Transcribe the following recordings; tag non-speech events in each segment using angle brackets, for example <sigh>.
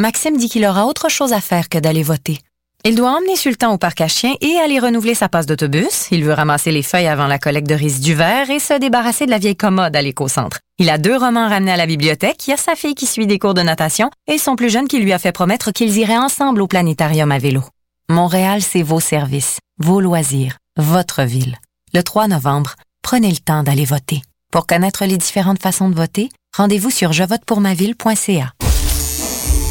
Maxime dit qu'il aura autre chose à faire que d'aller voter. Il doit emmener Sultan au parc à chiens et aller renouveler sa passe d'autobus. Il veut ramasser les feuilles avant la collecte de riz du verre et se débarrasser de la vieille commode à l'éco-centre. Il a deux romans ramenés à la bibliothèque, il y a sa fille qui suit des cours de natation et son plus jeune qui lui a fait promettre qu'ils iraient ensemble au planétarium à vélo. Montréal, c'est vos services, vos loisirs, votre ville. Le 3 novembre, prenez le temps d'aller voter. Pour connaître les différentes façons de voter, rendez-vous sur jevotepourmaville.ca.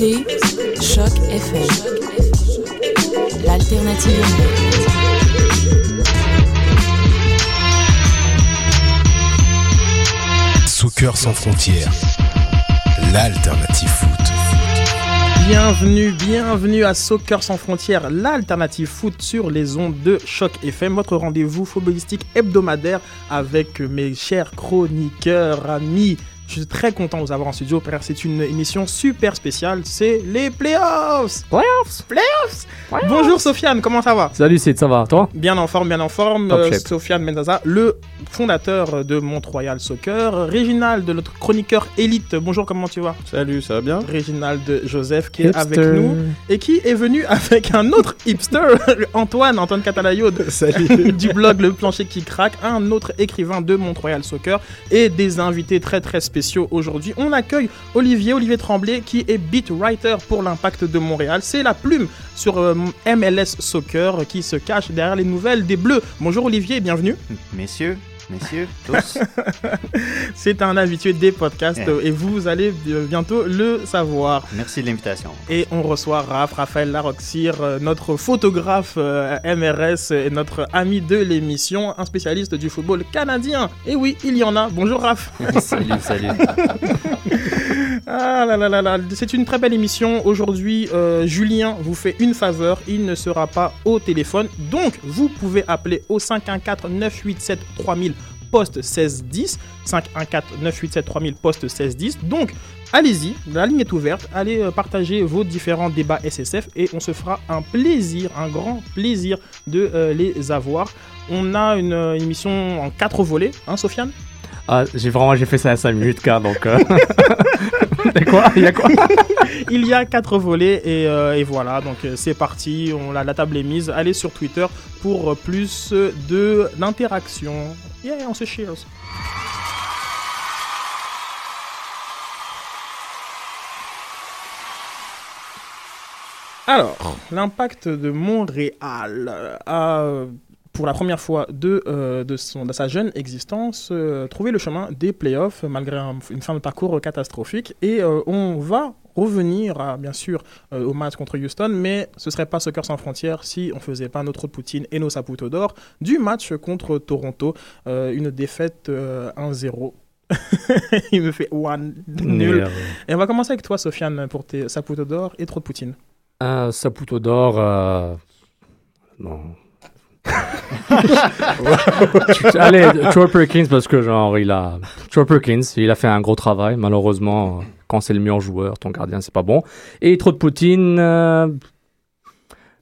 écoutez Choc FM, l'alternative. Soccer sans frontières, l'alternative foot. Bienvenue, bienvenue à Soccer sans frontières, l'alternative foot sur les ondes de Choc FM, votre rendez-vous footballistique hebdomadaire avec mes chers chroniqueurs, amis. Je suis très content de vous avoir en studio, car c'est une émission super spéciale, c'est les playoffs. Playoffs. Playoffs. Bonjour Sofiane, comment ça va? Salut Sid, ça va. Toi? Bien en forme, bien en forme. Top Euh. Sofiane Mendaza, le fondateur de Mont-Royal Soccer. Réginald, notre chroniqueur élite. Bonjour, comment tu vas? Salut, ça va bien? Réginald Joseph qui est avec nous et qui est venu avec un autre hipster, <laughs> Antoine, Antoine Catalayode. <laughs> Salut. <laughs> Du blog Le Plancher qui craque, un autre écrivain de Mont-Royal Soccer et des invités très très spéciaux aujourd'hui. On accueille Olivier, Olivier Tremblay qui est beat writer pour l'Impact de Montréal. C'est la plume sur euh, MLS Soccer qui se cache derrière les nouvelles des Bleus. Bonjour Olivier bienvenue. Messieurs, messieurs, tous. <laughs> C'est un habitué des podcasts Yeah. et vous allez bientôt le savoir. Merci de l'invitation. Et on reçoit Raph, Raphaël Laroxir, euh, notre photographe euh, MRS et notre ami de l'émission, un spécialiste du football canadien. Et oui, il y en a. Bonjour Raph. <laughs> salut, salut. <laughs> Ah là là là là, c'est une très belle émission. Aujourd'hui, euh, Julien vous fait une faveur, il ne sera pas au téléphone. Donc, vous pouvez appeler au 514-987-3000 poste 1610. 514-987-3000 poste 1610. Donc, allez-y, la ligne est ouverte. Allez euh, partager vos différents débats SSF et on se fera un plaisir, un grand plaisir de euh, les avoir. On a une, une émission en quatre volets, hein, Sofiane? Ah, j'ai vraiment j'ai fait ça à 5 minutes, car donc. Euh... <laughs> <laughs> Il y a quoi Il y a <laughs> quatre volets et, euh, voilà, donc euh, c'est parti, on, la, table est mise. Allez sur Twitter pour plus de d'interaction. Yeah, on se cheers. Alors, l'impact de Montréal a, pour la première fois de, euh, de, son, de sa jeune existence, euh, trouvé le chemin des playoffs malgré un- une fin de parcours catastrophique. Et euh, on va revenir, à, bien sûr, euh, au match contre Houston, mais ce serait pas Soccer sans frontières si on faisait pas notre Poutine et nos Saputo d'or du match contre Toronto. Une défaite euh, 1-0. <laughs> Il me fait one nul. Merde. Et on va commencer avec toi, Sofiane, pour tes Saputo d'or et trop de Poutine. Un Saputo d'or. non. <laughs> Allez, Troy Perkins, parce que genre, il a. Troy Perkins, il a fait un gros travail. Malheureusement, quand c'est le meilleur joueur, ton gardien, c'est pas bon. Et trop de Poutine. Euh,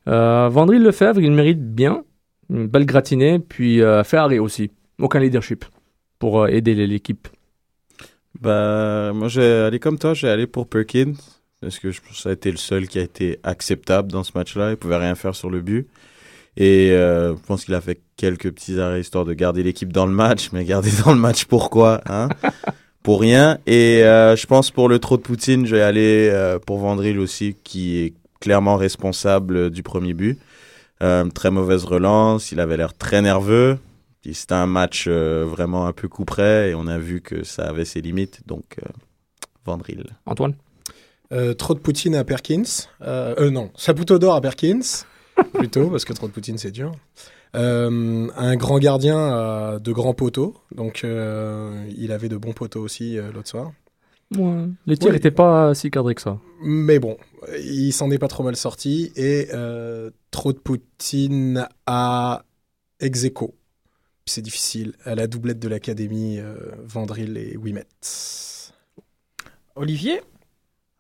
euh, Vandril Lefebvre, il mérite bien. Une belle gratinée. Puis euh, Ferrari aussi. Aucun leadership pour euh, aider l'équipe. Bah, moi, j'ai allé comme toi, j'ai allé pour Perkins. Parce que je pense que ça a été le seul qui a été acceptable dans ce match-là. Il pouvait rien faire sur le but. Et euh, je pense qu'il a fait quelques petits arrêts histoire de garder l'équipe dans le match. Mais garder <laughs> dans le match pourquoi hein? Pour rien. Et euh, je pense pour le trop de Poutine, je vais aller euh, pour Vandril aussi, qui est clairement responsable du premier but. Euh, très mauvaise relance, il avait l'air très nerveux. C'était un match euh, vraiment un peu coup près et on a vu que ça avait ses limites. Donc, euh, Vandril. Antoine? Euh, trop de Poutine à Perkins. Euh, euh, non, Saputo d'or à Perkins. Plutôt, parce que trop de Poutine, c'est dur. Euh, un grand gardien à de grands poteaux. Donc, euh, il avait de bons poteaux aussi euh, l'autre soir. Les tirs Oui. n'étaient pas si cadrés que ça. Mais bon, il s'en est pas trop mal sorti. Et euh, trop de Poutine à Execo. C'est difficile. À la doublette de l'académie, euh, Vandril et Wimet. Olivier?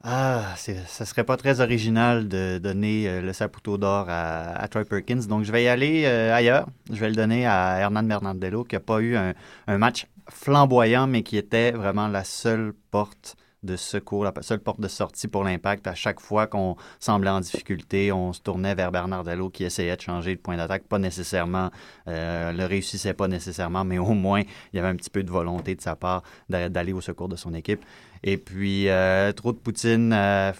Ah, ça serait pas très original de donner euh, le Saputo d'or à, Troy Perkins. Donc, je vais y aller euh, ailleurs. Je vais le donner à Hernan Bernardello, qui n'a pas eu un, match flamboyant, mais qui était vraiment la seule porte de secours, la seule porte de sortie pour l'impact. À chaque fois qu'on semblait en difficulté, on se tournait vers Bernardello qui essayait de changer de point d'attaque. Pas nécessairement, euh, le réussissait pas nécessairement, mais au moins, il y avait un petit peu de volonté de sa part d'a- d'aller au secours de son équipe. Et puis, euh, trop de Poutine, euh,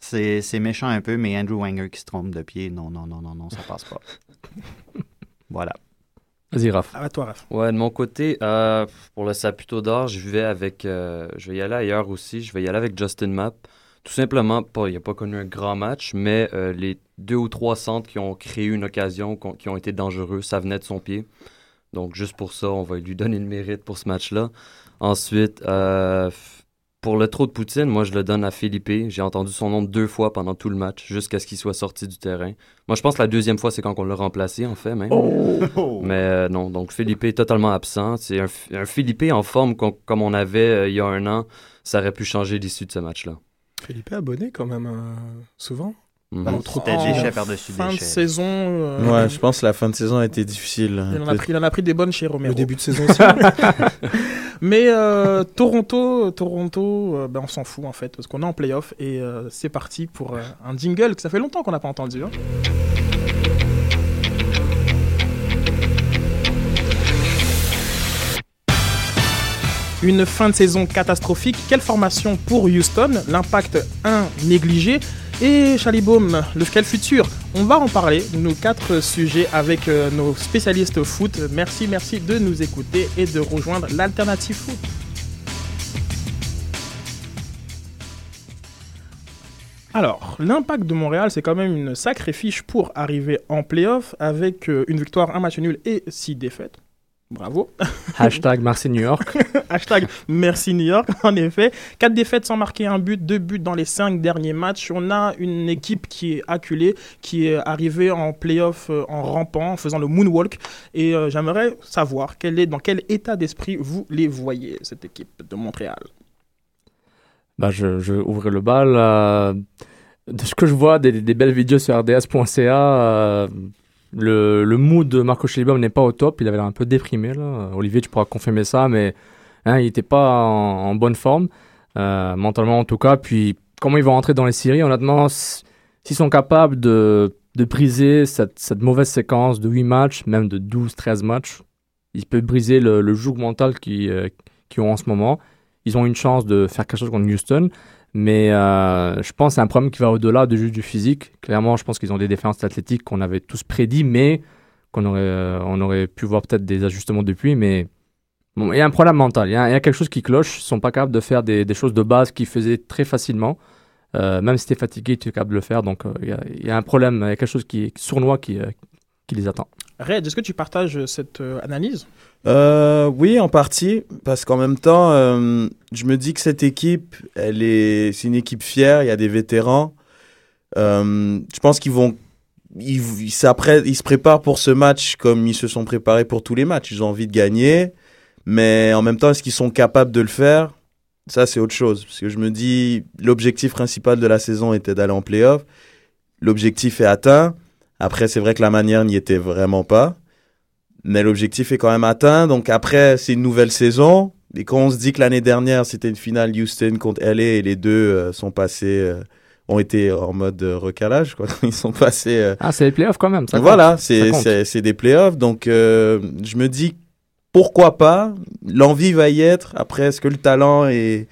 c'est c'est méchant un peu, mais Andrew Wenger qui se trompe de pied, non, non, non, non, non, ça passe pas. <laughs> voilà. Vas-y, Raph. À toi, Raph. Ouais, de mon côté, euh, pour le Saputo d'or, je vais avec. euh, je vais y aller ailleurs aussi. Je vais y aller avec Justin Mapp. Tout simplement, pas, il n'a pas connu un grand match, mais euh, les deux ou trois centres qui ont créé une occasion, qui ont été dangereux, ça venait de son pied. Donc, juste pour ça, on va lui donner le mérite pour ce match-là. Ensuite, euh, pour le trop de Poutine, moi, je le donne à Philippe. J'ai entendu son nom deux fois pendant tout le match, jusqu'à ce qu'il soit sorti du terrain. Moi, je pense que la deuxième fois, c'est quand on l'a remplacé, en fait, même. Oh! <laughs> Mais euh, non, donc Philippe est totalement absent. C'est un, un Philippe en forme comme on avait euh, il y a un an. Ça aurait pu changer l'issue de ce match-là. Philippe est abonné quand même euh, souvent. Mhm. Bah, trop de C'était par-dessus Fin de saison. euh, Ouais, je pense que la fin de saison a été difficile. Il en, a pris, il en a pris des bonnes chez Romero. Le début de saison <laughs> aussi. <laughs> Mais euh, Toronto, Toronto euh, ben, on s'en fout en fait, parce qu'on est en playoff et euh, c'est parti pour euh, un jingle que ça fait longtemps qu'on n'a pas entendu. hein. Une fin de saison catastrophique. Quelle formation pour Houston? L'impact 1 négligé. Et Chalibaum, le futur On va en parler, nos quatre sujets avec euh, nos spécialistes foot. Merci, merci de nous écouter et de rejoindre l'Alternative Foot. Alors, l'impact de Montréal, c'est quand même une sacrée fiche pour arriver en playoff avec euh, une victoire, un match nul et six défaites. Bravo. Hashtag Marseille New York. Hashtag merci New York, <laughs> <laughs> en effet. Quatre défaites sans marquer un but, deux buts dans les cinq derniers matchs. On a une équipe qui est acculée, qui est arrivée en playoff euh, en rampant, en faisant le moonwalk. Et euh, j'aimerais savoir quel est, dans quel état d'esprit vous les voyez, cette équipe de Montréal? Bah, je, je ouvre le bal. euh, de ce que je vois des, des belles vidéos sur rds.ca, euh, le, le mood de Marco Schellibaum n'est pas au top. Il avait l'air un peu déprimé. Là. Olivier, tu pourras confirmer ça, mais hein, il n'était pas en, bonne forme, euh, mentalement en tout cas. Puis, comment ils vont rentrer dans les séries Honnêtement, s'ils sont capables de, briser cette, mauvaise séquence de 8 matchs, même de 12-13 matchs, ils peuvent briser le, le joug mental qu'ils euh, ont en ce moment. Ils ont une chance de faire quelque chose contre Houston. Mais euh, je pense que c'est un problème qui va au-delà de juste du physique. Clairement, je pense qu'ils ont des défenses athlétiques qu'on avait tous prédit, mais qu'on aurait, euh, on aurait pu voir peut-être des ajustements depuis. Mais bon, il y a un problème mental. Il y a, quelque chose qui cloche. Ils ne sont pas capables de faire des, choses de base qu'ils faisaient très facilement. Euh, même si tu es fatigué, tu es capable de le faire. Donc, il y, a, un problème, il y a quelque chose qui est sournois qui, qui les attend. Red, est-ce que tu partages cette euh, analyse? Euh, oui, en partie, parce qu'en même temps, euh, je me dis que cette équipe, elle est, c'est une équipe fière. Il y a des vétérans. Euh, je pense qu'ils vont ils se préparent pour ce match comme ils se sont préparés pour tous les matchs. Ils ont envie de gagner, mais en même temps, est-ce qu'ils sont capables de le faire? Ça, c'est autre chose. Parce que je me dis, l'objectif principal de la saison était d'aller en playoff. L'objectif est atteint. Après, c'est vrai que la manière n'y était vraiment pas. Mais l'objectif est quand même atteint. Donc après, c'est une nouvelle saison. Et quand on se dit que l'année dernière, c'était une finale Houston contre LA et les deux euh, sont passés, euh, ont été en mode euh, recalage, quoi. <laughs> Ils sont passés. Ah, c'est les playoffs quand même. Ça voilà, c'est compte. c'est- c'est des playoffs. Donc, je me dis, pourquoi pas L'envie va y être. Après, est-ce que le talent et,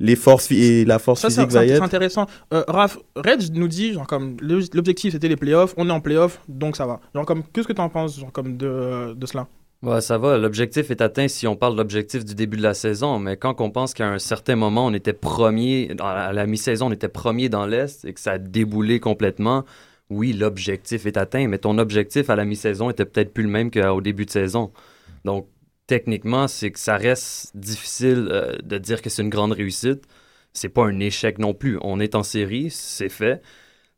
les forces, et la force Ça, c'est physique va y c'est être intéressant. Euh, Raph, Reg nous dit, genre, comme, l'objectif c'était les playoffs, on est en playoffs, donc ça va. Genre, comme, qu'est-ce que tu en penses, genre, comme, de, de cela? Ouais, ça va. L'objectif est atteint si on parle de l'objectif du début de la saison. Mais quand on pense qu'à un certain moment, on était premier, dans- à la mi-saison, on était premier dans l'Est et que ça a déboulé complètement, oui, l'objectif est atteint. Mais ton objectif à la mi-saison était peut-être plus le même qu'au début de saison. Donc, techniquement, c'est que ça reste difficile euh, de dire que c'est une grande réussite. C'est pas un échec non plus. On est en série, c'est fait.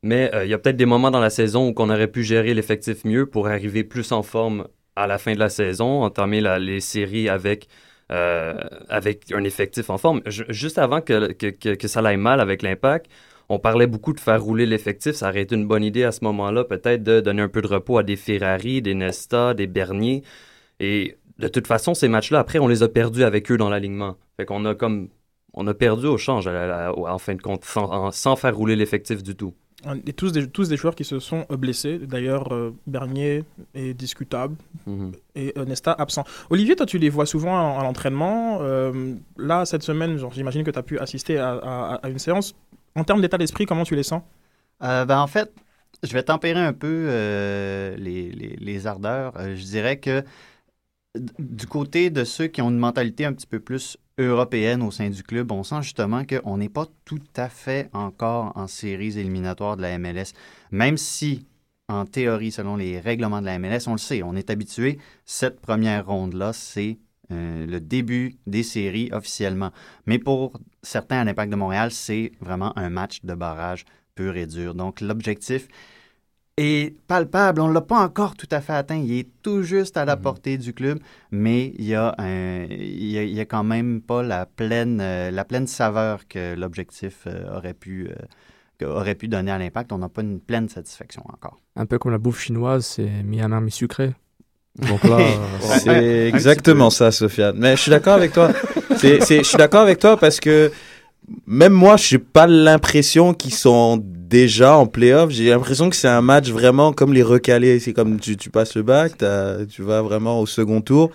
Mais euh, il y a peut-être des moments dans la saison où on aurait pu gérer l'effectif mieux pour arriver plus en forme à la fin de la saison, entamer les séries avec, euh, avec un effectif en forme. Ju- juste avant que ça aille mal avec l'impact, on parlait beaucoup de faire rouler l'effectif. Ça aurait été une bonne idée à ce moment-là, peut-être de donner un peu de repos à des Ferrari, des Nesta, des Bernier. Et de toute façon, ces matchs-là, après, on les a perdus avec eux dans l'alignement. Fait qu'on a comme. On a perdu au change, à la- la- en fin de compte, sans, en- sans faire rouler l'effectif du tout. Et tous des, tous des joueurs qui se sont euh, blessés. D'ailleurs, euh, Bernier est discutable Mhm. et euh, Nesta absent. Olivier, toi, tu les vois souvent à, à l'entraînement. Euh, là, cette semaine, genre, j'imagine que tu as pu assister à, à- à une séance. En termes d'état d'esprit, comment tu les sens? Euh, ben, en fait, je vais tempérer un peu euh, les, les- les ardeurs. Euh, je dirais que du côté de ceux qui ont une mentalité un petit peu plus européenne au sein du club, on sent justement qu'on n'est pas tout à fait encore en séries éliminatoires de la MLS. Même si, en théorie, selon les règlements de la MLS, on le sait, on est habitué, cette première ronde-là, c'est euh, le début des séries officiellement. Mais pour certains à l'Impact de Montréal, c'est vraiment un match de barrage pur et dur. Donc l'objectif est palpable. On ne l'a pas encore tout à fait atteint. Il est tout juste à la portée du club, mais il y a, un, il y a, il y a quand même pas la pleine, euh, la pleine saveur que l'objectif euh, aurait, pu, euh, aurait pu donner à l'impact. On n'a pas une pleine satisfaction encore. Un peu comme la bouffe chinoise, c'est mi-amer, mi-sucré. Donc là, <laughs> C'est exactement ça, Sofiane. Mais je suis d'accord avec toi. C'est, je suis d'accord avec toi parce que même moi, je n'ai pas l'impression qu'ils sont déjà en playoff. J'ai l'impression que c'est un match vraiment comme les recalés. C'est comme tu, tu passes le bac, tu vas vraiment au second tour.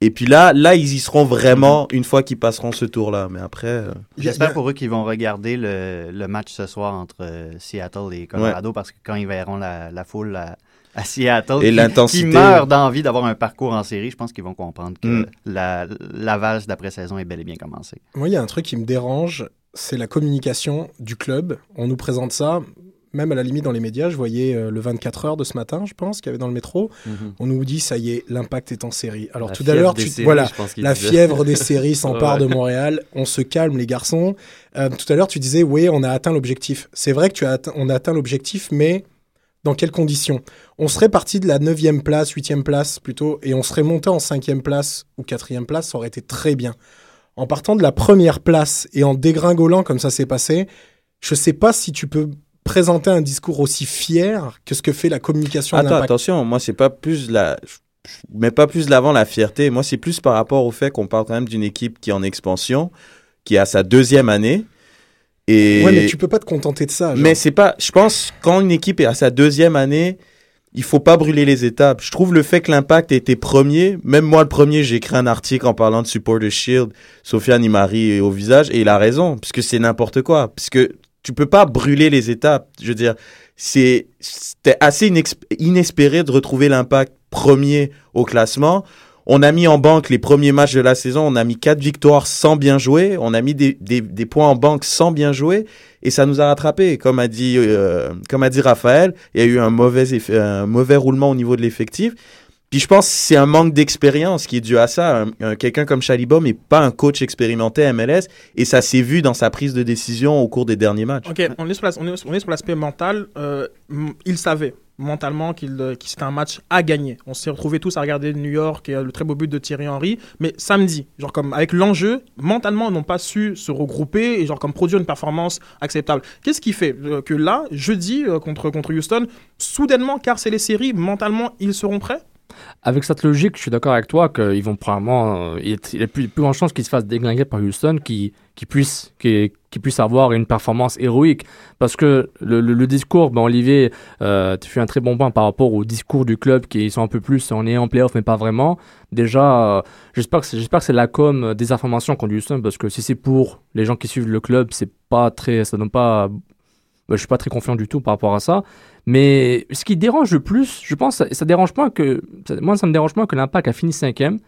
Et puis là, là, ils y seront vraiment une fois qu'ils passeront ce tour-là. Mais après, euh, J'espère pour eux qu'ils vont regarder le, le match ce soir entre euh, Seattle et Colorado parce que quand ils verront la, la foule à, à Seattle Et qui- l'intensité. qui meurt d'envie d'avoir un parcours en série, je pense qu'ils vont comprendre que Mm. la, la valse d'après-saison est bel et bien commencée. Moi, il y a un truc qui me dérange, c'est la communication du club. On nous présente ça, même à la limite dans les médias. Je voyais euh, le 24 heures de ce matin, je pense, qu'il y avait dans le métro. Mhm. On nous dit, ça y est, l'impact est en série. Alors La tout à l'heure, voilà, la fièvre des séries <laughs> s'empare Ouais. de Montréal. On se calme, les garçons. Euh, tout à l'heure, tu disais, oui, on a atteint l'objectif. C'est vrai que tu as atteint, on a atteint l'objectif, mais dans quelles conditions? On serait parti de la 9e place, 8e place plutôt, et on serait monté en 5e place ou 4e place, ça aurait été très bien. En partant de la première place et en dégringolant comme ça s'est passé, je sais pas si tu peux présenter un discours aussi fier que ce que fait la communication Attends, attention, moi, c'est pas plus la. Mets pas plus de l'avant la fierté. Moi, c'est plus par rapport au fait qu'on parle quand même d'une équipe qui est en expansion, qui a sa deuxième année. Et... Ouais, mais tu peux pas te contenter de ça. genre. Mais c'est pas. Je pense quand une équipe est à sa deuxième année, il faut pas brûler les étapes. Je trouve le fait que l'impact ait été premier, même moi le premier, j'ai écrit un article en parlant de Supporter Shield. Sofiane il m'a ri au visage et il a raison, puisque c'est n'importe quoi. Puisque tu peux pas brûler les étapes. Je veux dire, c'est c'était assez inespéré de retrouver l'impact premier au classement. On a mis en banque les premiers matchs de la saison, on a mis quatre victoires sans bien jouer, on a mis des, points en banque sans bien jouer, et ça nous a rattrapé. Comme a dit, euh, comme a dit Raphaël, il y a eu un mauvais, eff- un mauvais roulement au niveau de l'effectif. Puis je pense que c'est un manque d'expérience qui est dû à ça. Un- un- Quelqu'un comme Chalibom n'est pas un coach expérimenté MLS, et ça s'est vu dans sa prise de décision au cours des derniers matchs. Ok, on est sur l'aspect mental. Euh, il savait. Mentalement qu'il euh, qu'il- c'était un match à gagner. On s'est retrouvés tous à regarder New York et euh, le très beau but de Thierry Henry. Mais samedi, genre comme avec l'enjeu, mentalement, ils n'ont pas su se regrouper et genre comme produire une performance acceptable. Qu'est-ce qui fait euh, que là, jeudi contre, contre Houston, soudainement, car c'est les séries, mentalement, ils seront prêts? Avec cette logique, je suis d'accord avec toi qu'ils vont probablement. euh, il y a- plus, plus grande chance qu'ils se fassent déglinguer par Houston, qu'ils qui puissent, qui, qui puissent avoir une performance héroïque. Parce que le, discours, ben Olivier, euh, tu fais un très bon point par rapport au discours du club qui sont un peu plus on est en playoff, mais pas vraiment. Déjà, euh, j'espère que c'est la com euh, des informations contre Houston, parce que si c'est pour les gens qui suivent le club, c'est pas très. Ça donne pas. ben, je suis pas très confiant du tout par rapport à ça. Mais ce qui dérange le plus, je pense, ça, ça dérange moins que. ça- moi, ça me dérange moins que l'impact a fini cinquième.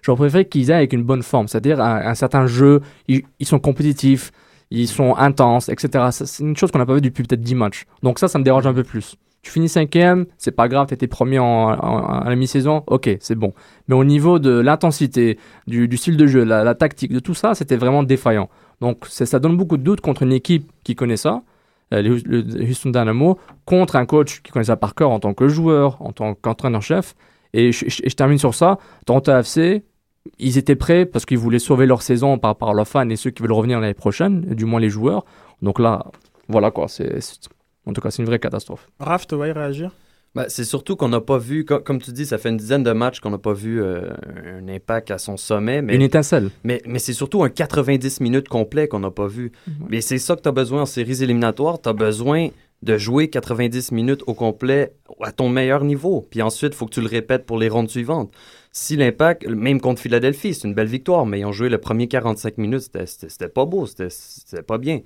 J'aurais préféré qu'ils aient avec une bonne forme, c'est-à-dire un, certain jeu. Ils, sont compétitifs, ils sont intenses, etc. C'est une chose qu'on n'a pas vu depuis peut-être 10 matchs. Donc ça, ça me dérange un peu plus. Tu finis cinquième, c'est pas grave, t'étais premier en, à la mi-saison, ok, c'est bon. Mais au niveau de l'intensité, du, style de jeu, la, la tactique, de tout ça, c'était vraiment défaillant. Donc ça donne beaucoup de doutes contre une équipe qui connaît ça, le, le Houston Dynamo, contre un coach qui connaît ça par cœur en tant que joueur, en tant qu'entraîneur-chef. Et je, termine sur ça. Toronto FC, ils étaient prêts parce qu'ils voulaient sauver leur saison par rapport à leurs fans et ceux qui veulent revenir l'année prochaine, du moins les joueurs. Donc là, voilà quoi. C'est- en tout cas, c'est une vraie catastrophe. Raph, tu vas y réagir? Ben, c'est surtout qu'on n'a pas vu, co- comme tu dis, ça fait une dizaine de matchs qu'on n'a pas vu euh, un impact à son sommet. Mais, Une étincelle. Mais, mais c'est surtout un 90 minutes complet qu'on n'a pas vu. Mais c'est ça que tu as besoin en séries éliminatoires. Tu as besoin de jouer 90 minutes au complet à ton meilleur niveau. Puis ensuite, il faut que tu le répètes pour les rondes suivantes. Si l'impact, même contre Philadelphie, c'est une belle victoire, mais ils ont joué le premier 45 minutes, c'était- pas beau, c'était pas bien.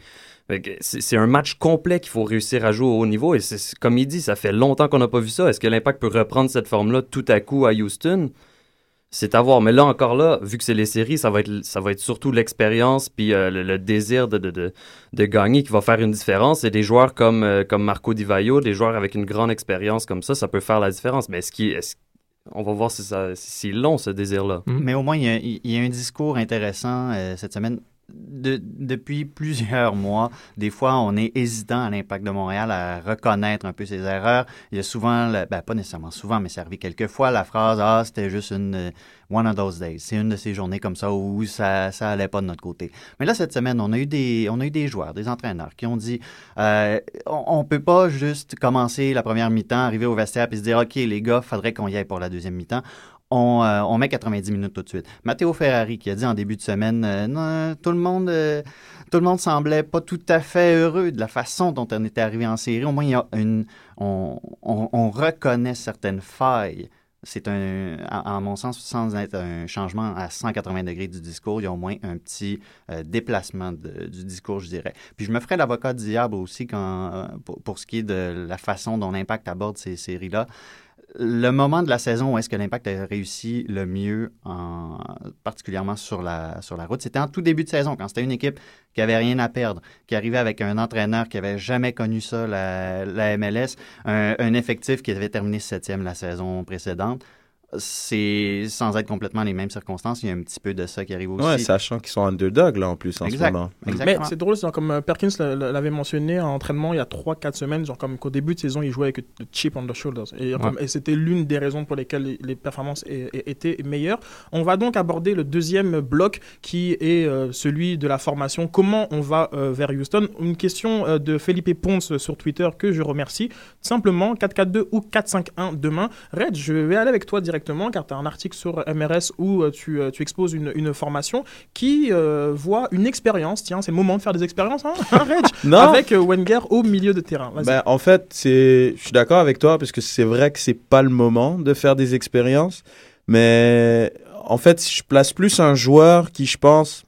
C'est un match complet qu'il faut réussir à jouer au haut niveau. Et comme il dit, ça fait longtemps qu'on n'a pas vu ça. Est-ce que l'impact peut reprendre cette forme-là tout à coup à Houston? C'est à voir. Mais là, encore là, vu que c'est les séries, ça va être, surtout l'expérience puis euh, le, désir de, gagner qui va faire une différence. Et des joueurs comme, euh, comme Marco Di Vaio, des joueurs avec une grande expérience comme ça, ça peut faire la différence. Mais est-ce qu'il... est-ce- on va voir si, ça, si c'est long, ce désir-là. Mais au moins, il y a, il y a un discours intéressant euh, cette semaine. De- depuis plusieurs mois, des fois, on est hésitant à l'impact de Montréal à reconnaître un peu ses erreurs. Il y a souvent, ben, pas nécessairement souvent, mais c'est arrivé quelques fois, la phrase « Ah, c'était juste une euh, one of those days ». C'est une de ces journées comme ça où ça, ça pas de notre côté. Mais là, cette semaine, on a eu des, on a eu des joueurs, des entraîneurs qui ont dit euh, on, on peut pas juste commencer la première mi-temps, arriver au vestiaire et se dire « OK, les gars, faudrait qu'on y aille pour la deuxième mi-temps ». On, euh, on met 90 minutes tout de suite. Matteo Ferrari qui a dit en début de semaine, euh, non, tout le monde, euh, tout le monde semblait pas tout à fait heureux de la façon dont on était arrivé en série. Au moins, il y a une, on, on, on reconnaît certaines failles. C'est un, à, mon sens, sans être un changement à 180 degrés du discours, il y a au moins un petit euh, déplacement du discours, je dirais. Puis je me ferai l'avocat du diable aussi quand, euh, pour, pour ce qui est de la façon dont l'impact aborde ces séries-là le moment de la saison où est-ce que l'Impact a réussi le mieux, en, particulièrement sur la, sur la route, c'était en tout début de saison, quand c'était une équipe qui avait rien à perdre, qui arrivait avec un entraîneur qui avait jamais connu ça, la, la MLS, un, un effectif qui avait terminé septième la saison précédente. C'est sans être complètement les mêmes circonstances, il y a un petit peu de ça qui arrive aussi. Ouais, sachant qu'ils sont underdog là en plus en Exact. ce moment. Mais c'est drôle, genre comme euh, Perkins l'avait mentionné en entraînement il y a 3-4 semaines, genre comme qu'au début de saison, il jouait avec le chip on the shoulders. Et, comme- et c'était l'une des raisons pour lesquelles les, performances étaient meilleures. On va donc aborder le deuxième bloc qui est euh, celui de la formation. Comment on va euh, vers Houston? Une question euh, de Felipe Ponce sur Twitter que je remercie. Simplement 4-4-2 ou 4-5-1 demain. Red, je vais aller avec toi directement car tu as un article sur MRS où euh, tu, euh, tu exposes une, une formation qui euh, voit une expérience. Tiens, c'est le moment de faire des expériences, hein, hein, Reg. <laughs> Avec Wenger au milieu de terrain. Ben, en fait, c'est, je suis d'accord avec toi parce que c'est vrai que c'est pas le moment de faire des expériences, mais en fait, je place plus un joueur qui, je pense,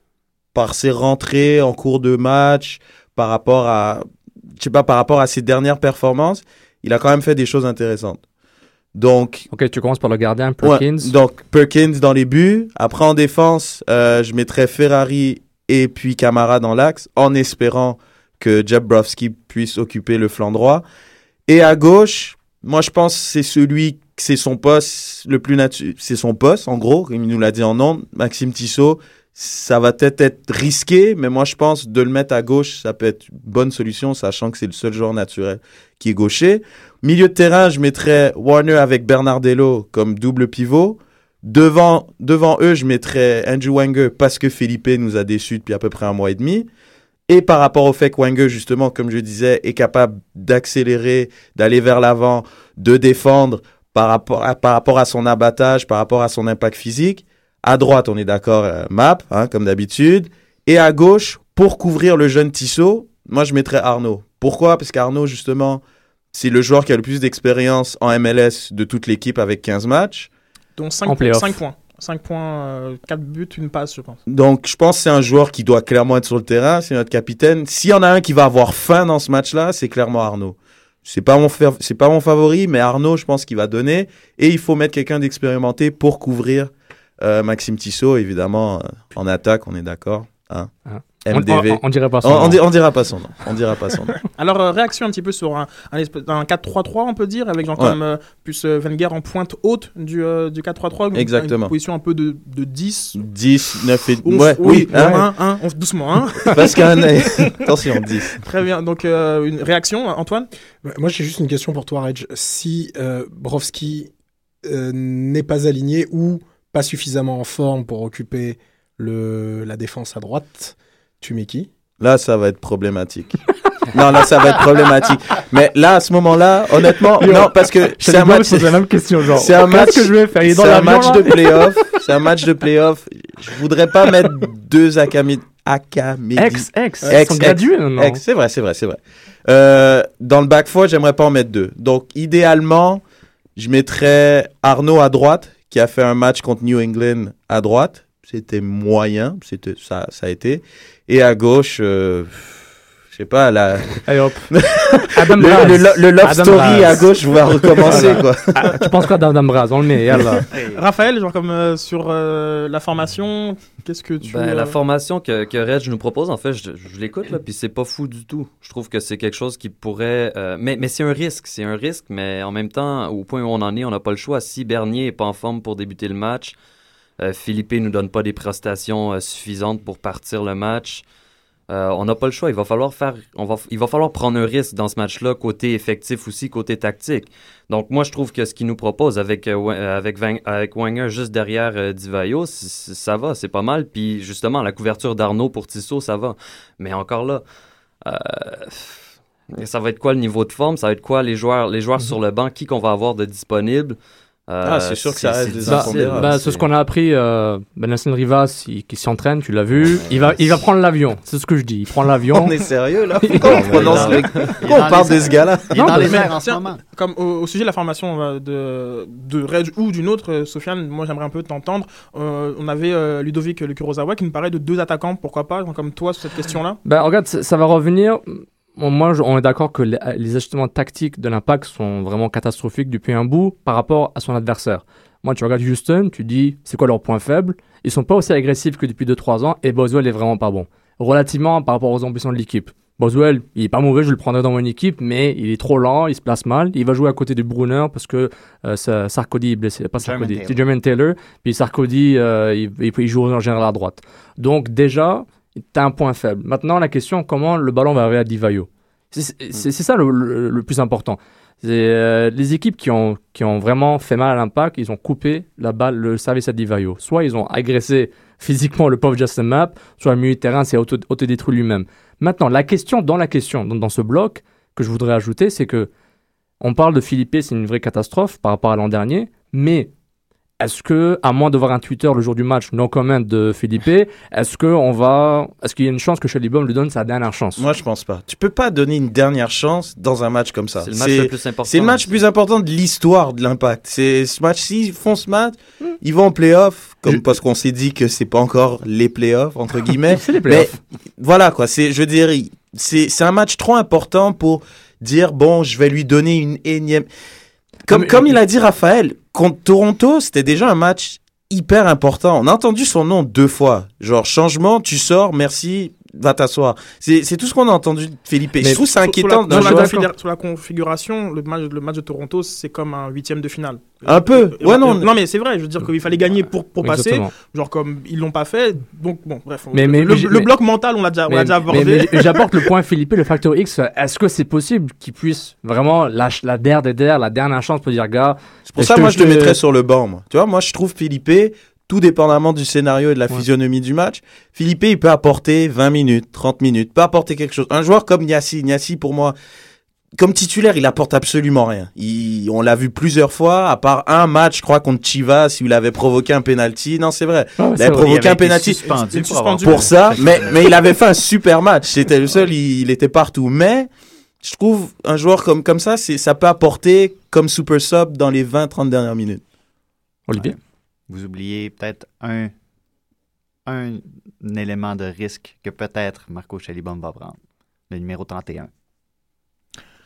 par ses rentrées en cours de match, par rapport à, je sais pas, par rapport à ses dernières performances, il a quand même fait des choses intéressantes. Donc, Ok, tu commences par le gardien Ouais, Perkins. donc Perkins dans les buts. Après en défense, euh, je mettrais Ferrari et puis Camara dans l'axe, en espérant que Jabrowski puisse occuper le flanc droit. Et à gauche, moi je pense que c'est celui, c'est son poste le plus naturel, c'est son poste en gros, il nous l'a dit en nom, Maxime Tissot. Ça va peut-être être risqué, mais moi je pense de le mettre à gauche, ça peut être une bonne solution, sachant que c'est le seul joueur naturel qui est gaucher. Milieu de terrain, je mettrais Warner avec Bernardello comme double pivot. Devant, devant eux, je mettrais Andrew Wenger parce que Felipe nous a déçus depuis à peu près un mois et demi. Et par rapport au fait que Wenger, justement, comme je disais, est capable d'accélérer, d'aller vers l'avant, de défendre par rapport, à, par rapport à son abattage, par rapport à son impact physique. À droite, on est d'accord, euh, map, hein, comme d'habitude. Et à gauche, pour couvrir le jeune Tissot, moi je mettrais Arnaud. Pourquoi? Parce qu'Arnaud, justement, c'est le joueur qui a le plus d'expérience en MLS de toute l'équipe avec 15 matchs. Donc 5, En playoff. points. 5 points, 4 buts, une passe, je pense. Donc, je pense que c'est un joueur qui doit clairement être sur le terrain. C'est notre capitaine. S'il y en a un qui va avoir faim dans ce match-là, c'est clairement Arnaud. C'est pas mon fa- c'est pas mon favori, mais Arnaud, je pense qu'il va donner. Et il faut mettre quelqu'un d'expérimenté pour couvrir euh, Maxime Tissot, évidemment, euh, en attaque, on est d'accord. Hein Hein. MDV. On- on- on dira pas son On, on nom. on dira pas son nom. On dira pas son nom. <laughs> Alors, euh, réaction un petit peu sur un, un, espèce- un 4-3-3, on peut dire, avec genre Ouais. comme euh, plus euh, Wenger en pointe haute du, euh, du 4-3-3. donc Exactement. Une position un peu de, de 10. 10, 9 et... On- Ouais, oui. hein. un, un, on- doucement, hein. <laughs> Parce qu'un... <laughs> Attention, 10. Très bien. Donc, euh, une réaction, Antoine? Ouais, Moi, j'ai juste une question pour toi, Reg. Si euh, Brovski euh, n'est pas aligné ou pas suffisamment en forme pour occuper le, la défense à droite, tu mets qui Là, ça va être problématique. <laughs> non, là, ça va être problématique. Mais là, à ce moment-là, honnêtement, Yo, non, parce que c'est un match. pose la même question, genre, C'est un match. que je vais faire? C'est un match de <laughs> playoff. C'est un match de playoff. Je voudrais pas mettre deux Akami. Akami. Ex, ex. Non? Ex, c'est vrai, c'est vrai, c'est vrai. Euh, dans le back four, j'aimerais pas en mettre deux. Donc, idéalement, je mettrais Arnaud à droite, qui a fait un match contre New England à droite. C'était moyen, c'était ça, ça a été. Et à gauche, euh, je sais pas, la... Allez hop. <laughs> Adam le, Braz. le, lo- le love Adam story Braz. à gauche va recommencer, Voilà. quoi. Ah, tu penses quoi d'Adam Braz On le met, yallah. <laughs> Raphaël, genre comme euh, sur euh, la formation, qu'est-ce que tu... Ben, euh, La formation que, que Reg nous propose, en fait, je, je l'écoute, là, puis c'est pas fou du tout. Je trouve que c'est quelque chose qui pourrait... euh, mais mais c'est un risque, c'est un risque, mais en même temps, au point où on en est, on n'a pas le choix. Si Bernier est pas en forme pour débuter le match, euh, Philippe nous donne pas des prestations euh, suffisantes pour partir le match, euh, on n'a pas le choix. Il va falloir faire, on va, il va falloir prendre un risque dans ce match-là, côté effectif aussi, côté tactique. Donc moi, je trouve que ce qu'il nous propose avec euh, avec, Van- avec Wenger juste derrière euh, Divayo, ça va, c'est pas mal. Puis justement, la couverture d'Arnaud pour Tissot, ça va. Mais encore là. euh, ça va être quoi le niveau de forme? Ça va être quoi les joueurs, les joueurs sur le banc? Qui qu'on va avoir de disponible? Euh, Ah, c'est sûr que ça reste c'est des Bah, difficile. bah, c'est ce qu'on a appris. Euh, ben Rivas, il- qui s'entraîne, tu l'as vu. Il va, il va prendre l'avion. C'est ce que je dis. Il prend l'avion. On est sérieux, là? <laughs> Il- Pourquoi on prononce les... Pourquoi on parle de ce gars-là? Non, parce- mais tiens, Comme au, au sujet de la formation euh, de, de Reg ou d'une autre, euh, Sofiane, moi j'aimerais un peu t'entendre. Euh, on avait euh, Ludovic Le Kurosawa qui nous parlait de deux attaquants, pourquoi pas, comme toi sur cette question-là? Ben, regarde, ça va revenir. Moi, on est d'accord que les, les ajustements tactiques de l'impact sont vraiment catastrophiques depuis un bout par rapport à son adversaire. Moi, tu regardes Houston, tu dis c'est quoi leur point faible? Ils sont pas aussi agressifs que depuis 2-3 ans et Boswell est vraiment pas bon. Relativement par rapport aux ambitions de l'équipe. Boswell, il est pas mauvais, je le prendrais dans mon équipe, mais il est trop lent, il se place mal. Il va jouer à côté de Brunner parce que euh, Sarkodie est blessé, pas Taylor. c'est Jermaine Taylor. Puis Sarkodie, euh, il joue en général à droite. Donc déjà, tu as un point faible. Maintenant, la question, comment le ballon va arriver à Divayo C'est c'est- ça le, le- le plus important. Euh, les équipes qui ont, qui ont vraiment fait mal à l'impact, ils ont coupé la balle, le service à Divayo. Soit ils ont agressé physiquement le pauvre Justin Mapp, soit le milieu de terrain s'est auto- autodétruit lui-même. Maintenant, la question dans la question, dans, dans ce bloc, que je voudrais ajouter, c'est que on parle de Philippe, c'est une vraie catastrophe par rapport à l'an dernier, mais est-ce que, à moins de voir un Twitter le jour du match, no comment de Philippe, est-ce que on va, est-ce qu'il y a une chance que Shelly Baum lui donne sa dernière chance? Moi, je pense pas. Tu peux pas donner une dernière chance dans un match comme ça. C'est le match le plus important. C'est le match le plus important de l'histoire de l'impact. C'est ce match, s'ils font ce match, ils vont en playoff, comme parce qu'on s'est dit que c'est pas encore les playoffs, entre guillemets. <laughs> C'est les playoffs. Mais voilà, quoi. C'est, je veux dire, c'est, c'est un match trop important pour dire, bon, je vais lui donner une énième. Comme, mais- comme il a dit Raphaël, contre Toronto, c'était déjà un match hyper important. On a entendu son nom deux fois. Genre, changement, tu sors, merci, va t'asseoir. C'est c'est tout ce qu'on a entendu de Felipe. je trouve c'est inquiétant Sur la, sur la joueur. configura- sur la configuration, le match, le match de Toronto, c'est comme un huitième de finale. Un peu. Euh, Ouais, euh, non. Non, mais c'est vrai. Je veux dire qu'il fallait gagner pour, pour passer. Genre comme ils l'ont pas fait. Donc bon, bref. on- Mais- mais- le, mais- le mais- bloc mental, on l'a déjà, on l'a Mais, déjà mais- abordé. mais <laughs> j'apporte le point Philippe, le facteur X. Est-ce que c'est possible qu'il puisse vraiment la, la der la dernière chance pour dire, gars. C'est pour ça, moi, je te mettrais sur le banc. Tu vois, moi, je trouve Philippe, tout dépendamment du scénario et de la physionomie du match, Philippe, il peut apporter 20 minutes, 30 minutes, peut apporter quelque chose. Un joueur comme Niassi, Niassi, pour moi, comme titulaire, il apporte absolument rien. Il, on l'a vu plusieurs fois, à part un match, je crois, contre Chivas, où il avait provoqué un penalty. Non, c'est vrai. Ah ouais, il avait vrai. provoqué Il avait un penalty suspendu pour avoir- suspendu. pour ça, mais, <laughs> mais il avait fait un super match. C'était le seul, il, il était partout. Mais je trouve un joueur comme, comme ça, c'est, ça peut apporter comme super sub dans les 20-30 dernières minutes. Olivier? Vous oubliez peut-être un, un élément de risque que peut-être Marco Chalibom va prendre. Le numéro 31.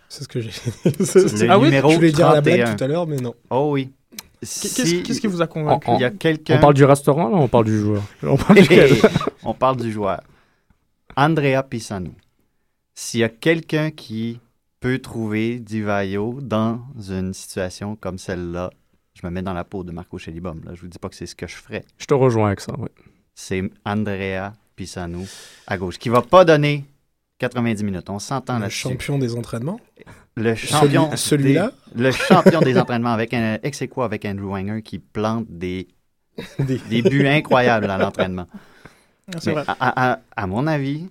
C'est ce que j'ai. <laughs> Le Ah oui, numéro je voulais dire la blague 31. tout à l'heure, mais non. Oh oui. Qu'est-ce Si- qu'est-ce qui vous a convaincu? Il y a quelqu'un. On parle du restaurant, là, <laughs> on parle du joueur? On parle duquel on parle du joueur. Andrea Pisano. S'il y a quelqu'un qui peut trouver Divayo dans une situation comme celle-là, je me mets dans la peau de Marco Chelibom. Là. Je vous dis pas que c'est ce que je ferais. Je te rejoins avec ça, oui. C'est Andrea Pisano à gauche, qui va pas donner 90 minutes. On s'entend Le là-dessus. champion des entraînements? Le champion. Celui- celui-là? des- Le champion des entraînements avec un ex avec Andrew Wenger qui plante des, <laughs> Des- des buts incroyables à l'entraînement. Ah, C'est Mais vrai. à, à- à mon avis.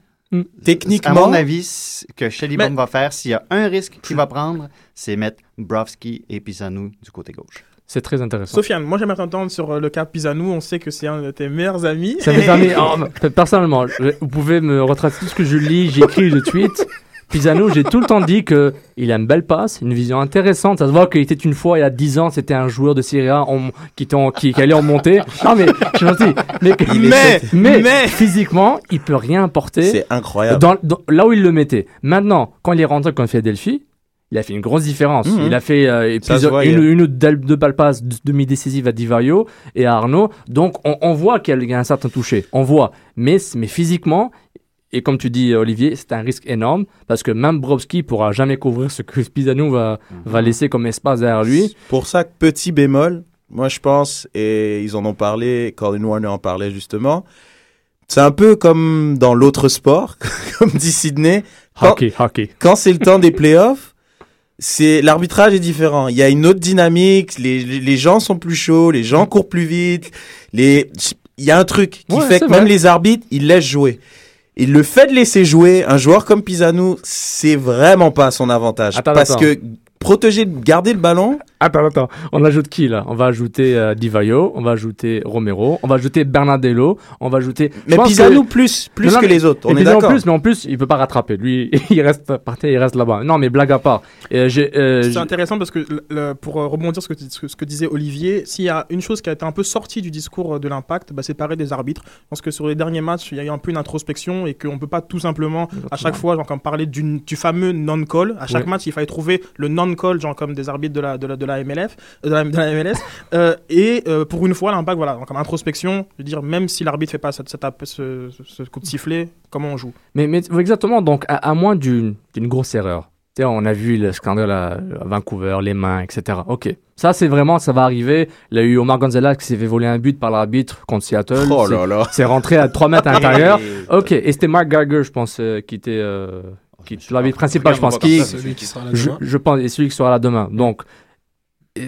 Techniquement, à mon avis, ce que Shelly Mais- va faire, s'il y a un risque qu'il va prendre, c'est mettre Brovski et Pisano du côté gauche. C'est très intéressant. Sofiane, moi j'aimerais t'entendre sur euh, le cas Pisanou. On sait que c'est un de tes meilleurs amis. Ça m'est amis. <laughs> oh, personnellement, vous pouvez me retracer tout ce que je lis, j'écris, je tweet. Pisano, j'ai tout le temps dit que il a une belle passe, une vision intéressante. Ça se voit qu'il était une fois, il y a 10 ans, c'était un joueur de Serie A en- qui, était en- qui, qui allait en montée. Non, mais je suis gentil. Mais, mais, mais, mais- physiquement, il peut rien apporter c'est incroyable. dans, dans- là où il le mettait. Maintenant, quand il est rentré contre Philadelphie, il a fait une grosse différence. Mhm. Il a fait euh, plusieurs- une, une ou deux balles passes demi-décisives à Divario et à Arnaud. Donc, on, on voit qu'il y a un certain toucher. On voit. Mais, mais physiquement, et comme tu dis, Olivier, c'est un risque énorme parce que même Brovski pourra jamais couvrir ce que Spizano va, va laisser comme espace derrière lui. Pour ça, petit bémol, moi je pense, et ils en ont parlé, Colin Warner en parlait justement, c'est un peu comme dans l'autre sport, <laughs> comme dit Sydney, quand, Hockey, hockey. quand c'est le temps des playoffs, c'est l'arbitrage est différent. Il y a une autre dynamique, les, les, les gens sont plus chauds, les gens courent plus vite, les il y a un truc qui Ouais, fait que même les arbitres, ils laissent jouer. Et le fait de laisser jouer un joueur comme Pisano, c'est vraiment pas à son avantage. Attends, parce attends. que protéger, garder le ballon, Attends, attends. On ajoute qui là? On va ajouter euh, Divayo, on va ajouter Romero, on va ajouter Bernardello, on va ajouter. Mais Pisano que- plus, plus Non, non, que les autres. On est d'accord. plus, mais en plus, il peut pas rattraper. Lui, <laughs> il reste par terre, il reste là-bas. Non, mais blague à part. Euh, j'ai, euh, C'est j'ai- intéressant parce que pour euh, rebondir sur ce que, ce que- disait Olivier, s'il y a une chose qui a été un peu sortie du discours de l'impact, bah, c'est parler des arbitres. Je pense que sur les derniers matchs, il y a eu un peu une introspection et qu'on ne peut pas tout simplement, à chaque fois, genre, comme parler d'une- du fameux non-call. À chaque match, il fallait trouver le non-call, genre comme des arbitres de la, de la, de la MLF, euh, de la, de la MLS. <laughs> Euh, et euh, pour une fois, l'impact, voilà, donc, comme introspection, je veux dire, même si l'arbitre fait pas cette, cette- ce, ce- ce coup de sifflet, comment on joue? Mais, mais exactement. Donc, à, à moins d'une, d'une grosse erreur. Tu sais, on a vu le scandale à, à Vancouver, les mains, etc. Ok. Ça, c'est vraiment, ça va arriver. Il y a eu Omar Gonzalez qui s'est fait voler un but par l'arbitre contre Seattle. Oh C'est- là là. C'est rentré à 3 mètres <laughs> à l'intérieur. Ok. Et c'était Mark Geiger, je pense, euh, qui était, l'arbitre principal, je pense, qui, Celui qui sera là je, demain. je pense, et celui qui sera là demain. Donc,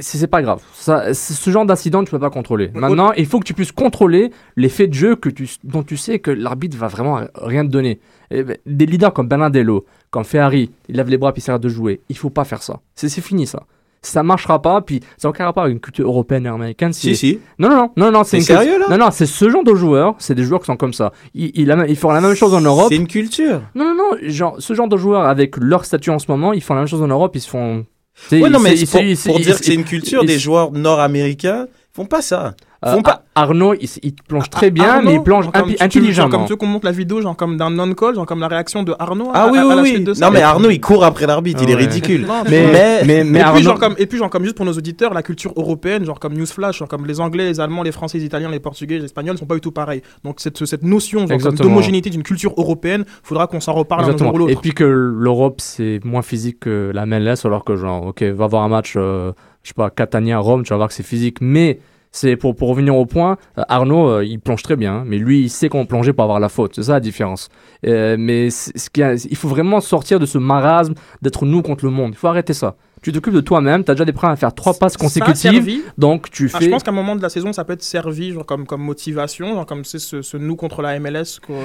c'est pas grave. Ça, ce genre d'incident, tu peux pas contrôler. Maintenant, il faut que tu puisses contrôler les faits de jeu que tu, dont tu sais que l'arbitre va vraiment rien te donner. Et ben, des leaders comme Bernardello, comme Ferrari, il lève les bras puis il s'arrête de jouer. Il faut pas faire ça. C'est c'est fini ça. Ça marchera pas, puis ça n'a aucun rapport avec une culture européenne et américaine. Si, si. Non, non, non, non, c'est sérieux, là Non, non, c'est ce genre de joueurs, c'est des joueurs qui sont comme ça. Ils, ils, font la même chose en Europe. C'est une culture. Non, non, non, genre, ce genre de joueurs avec leur statut en ce moment, ils font la même chose en Europe, ils se font. Ouais, non, mais ils- pour, dire que c'est une culture des joueurs nord-américains, font pas ça. Euh, Font pas- Arnaud, il, il plonge très bien, Arnaud, mais il plonge comme intelligemment. Genre comme tu veux qu'on montre la vidéo, genre comme d'un non-call, genre comme la réaction de Arnaud. Ah à- oui, à- à la oui, suite oui. de ça. Non, mais Arnaud, il court après l'arbitre, il est Ouais. ridicule. Non, Mais, Mais- mais, mais et, Arnaud, puis, genre comme, et puis, genre, comme juste pour nos auditeurs, la culture européenne, genre comme Newsflash, genre comme les Anglais, les Allemands, les Français, les Italiens, les Portugais, les Espagnols, sont pas du tout pareils. Donc, cette, cette notion d'homogénéité d'une culture européenne, faudra qu'on s'en reparle un Exactement. jour ou l'autre. Et puis que l'Europe, c'est moins physique que la MLS, alors que, genre, ok, va voir un match, euh, je sais pas, Catania-Rome, tu vas voir que c'est physique. Mais c'est pour, pour revenir au point, euh, Arnaud, euh, il plonge très bien, mais lui, il sait comment plonger pour avoir la faute. C'est ça la différence. Euh, mais ce il faut vraiment sortir de ce marasme d'être nous contre le monde. Il faut arrêter ça. Tu t'occupes de toi-même, tu as déjà des prêts à faire trois passes consécutives, donc tu Ah, fais. je pense qu'à un moment de la saison, ça peut être servi genre comme, comme motivation, genre comme c'est ce, ce nous contre la MLS. quoi.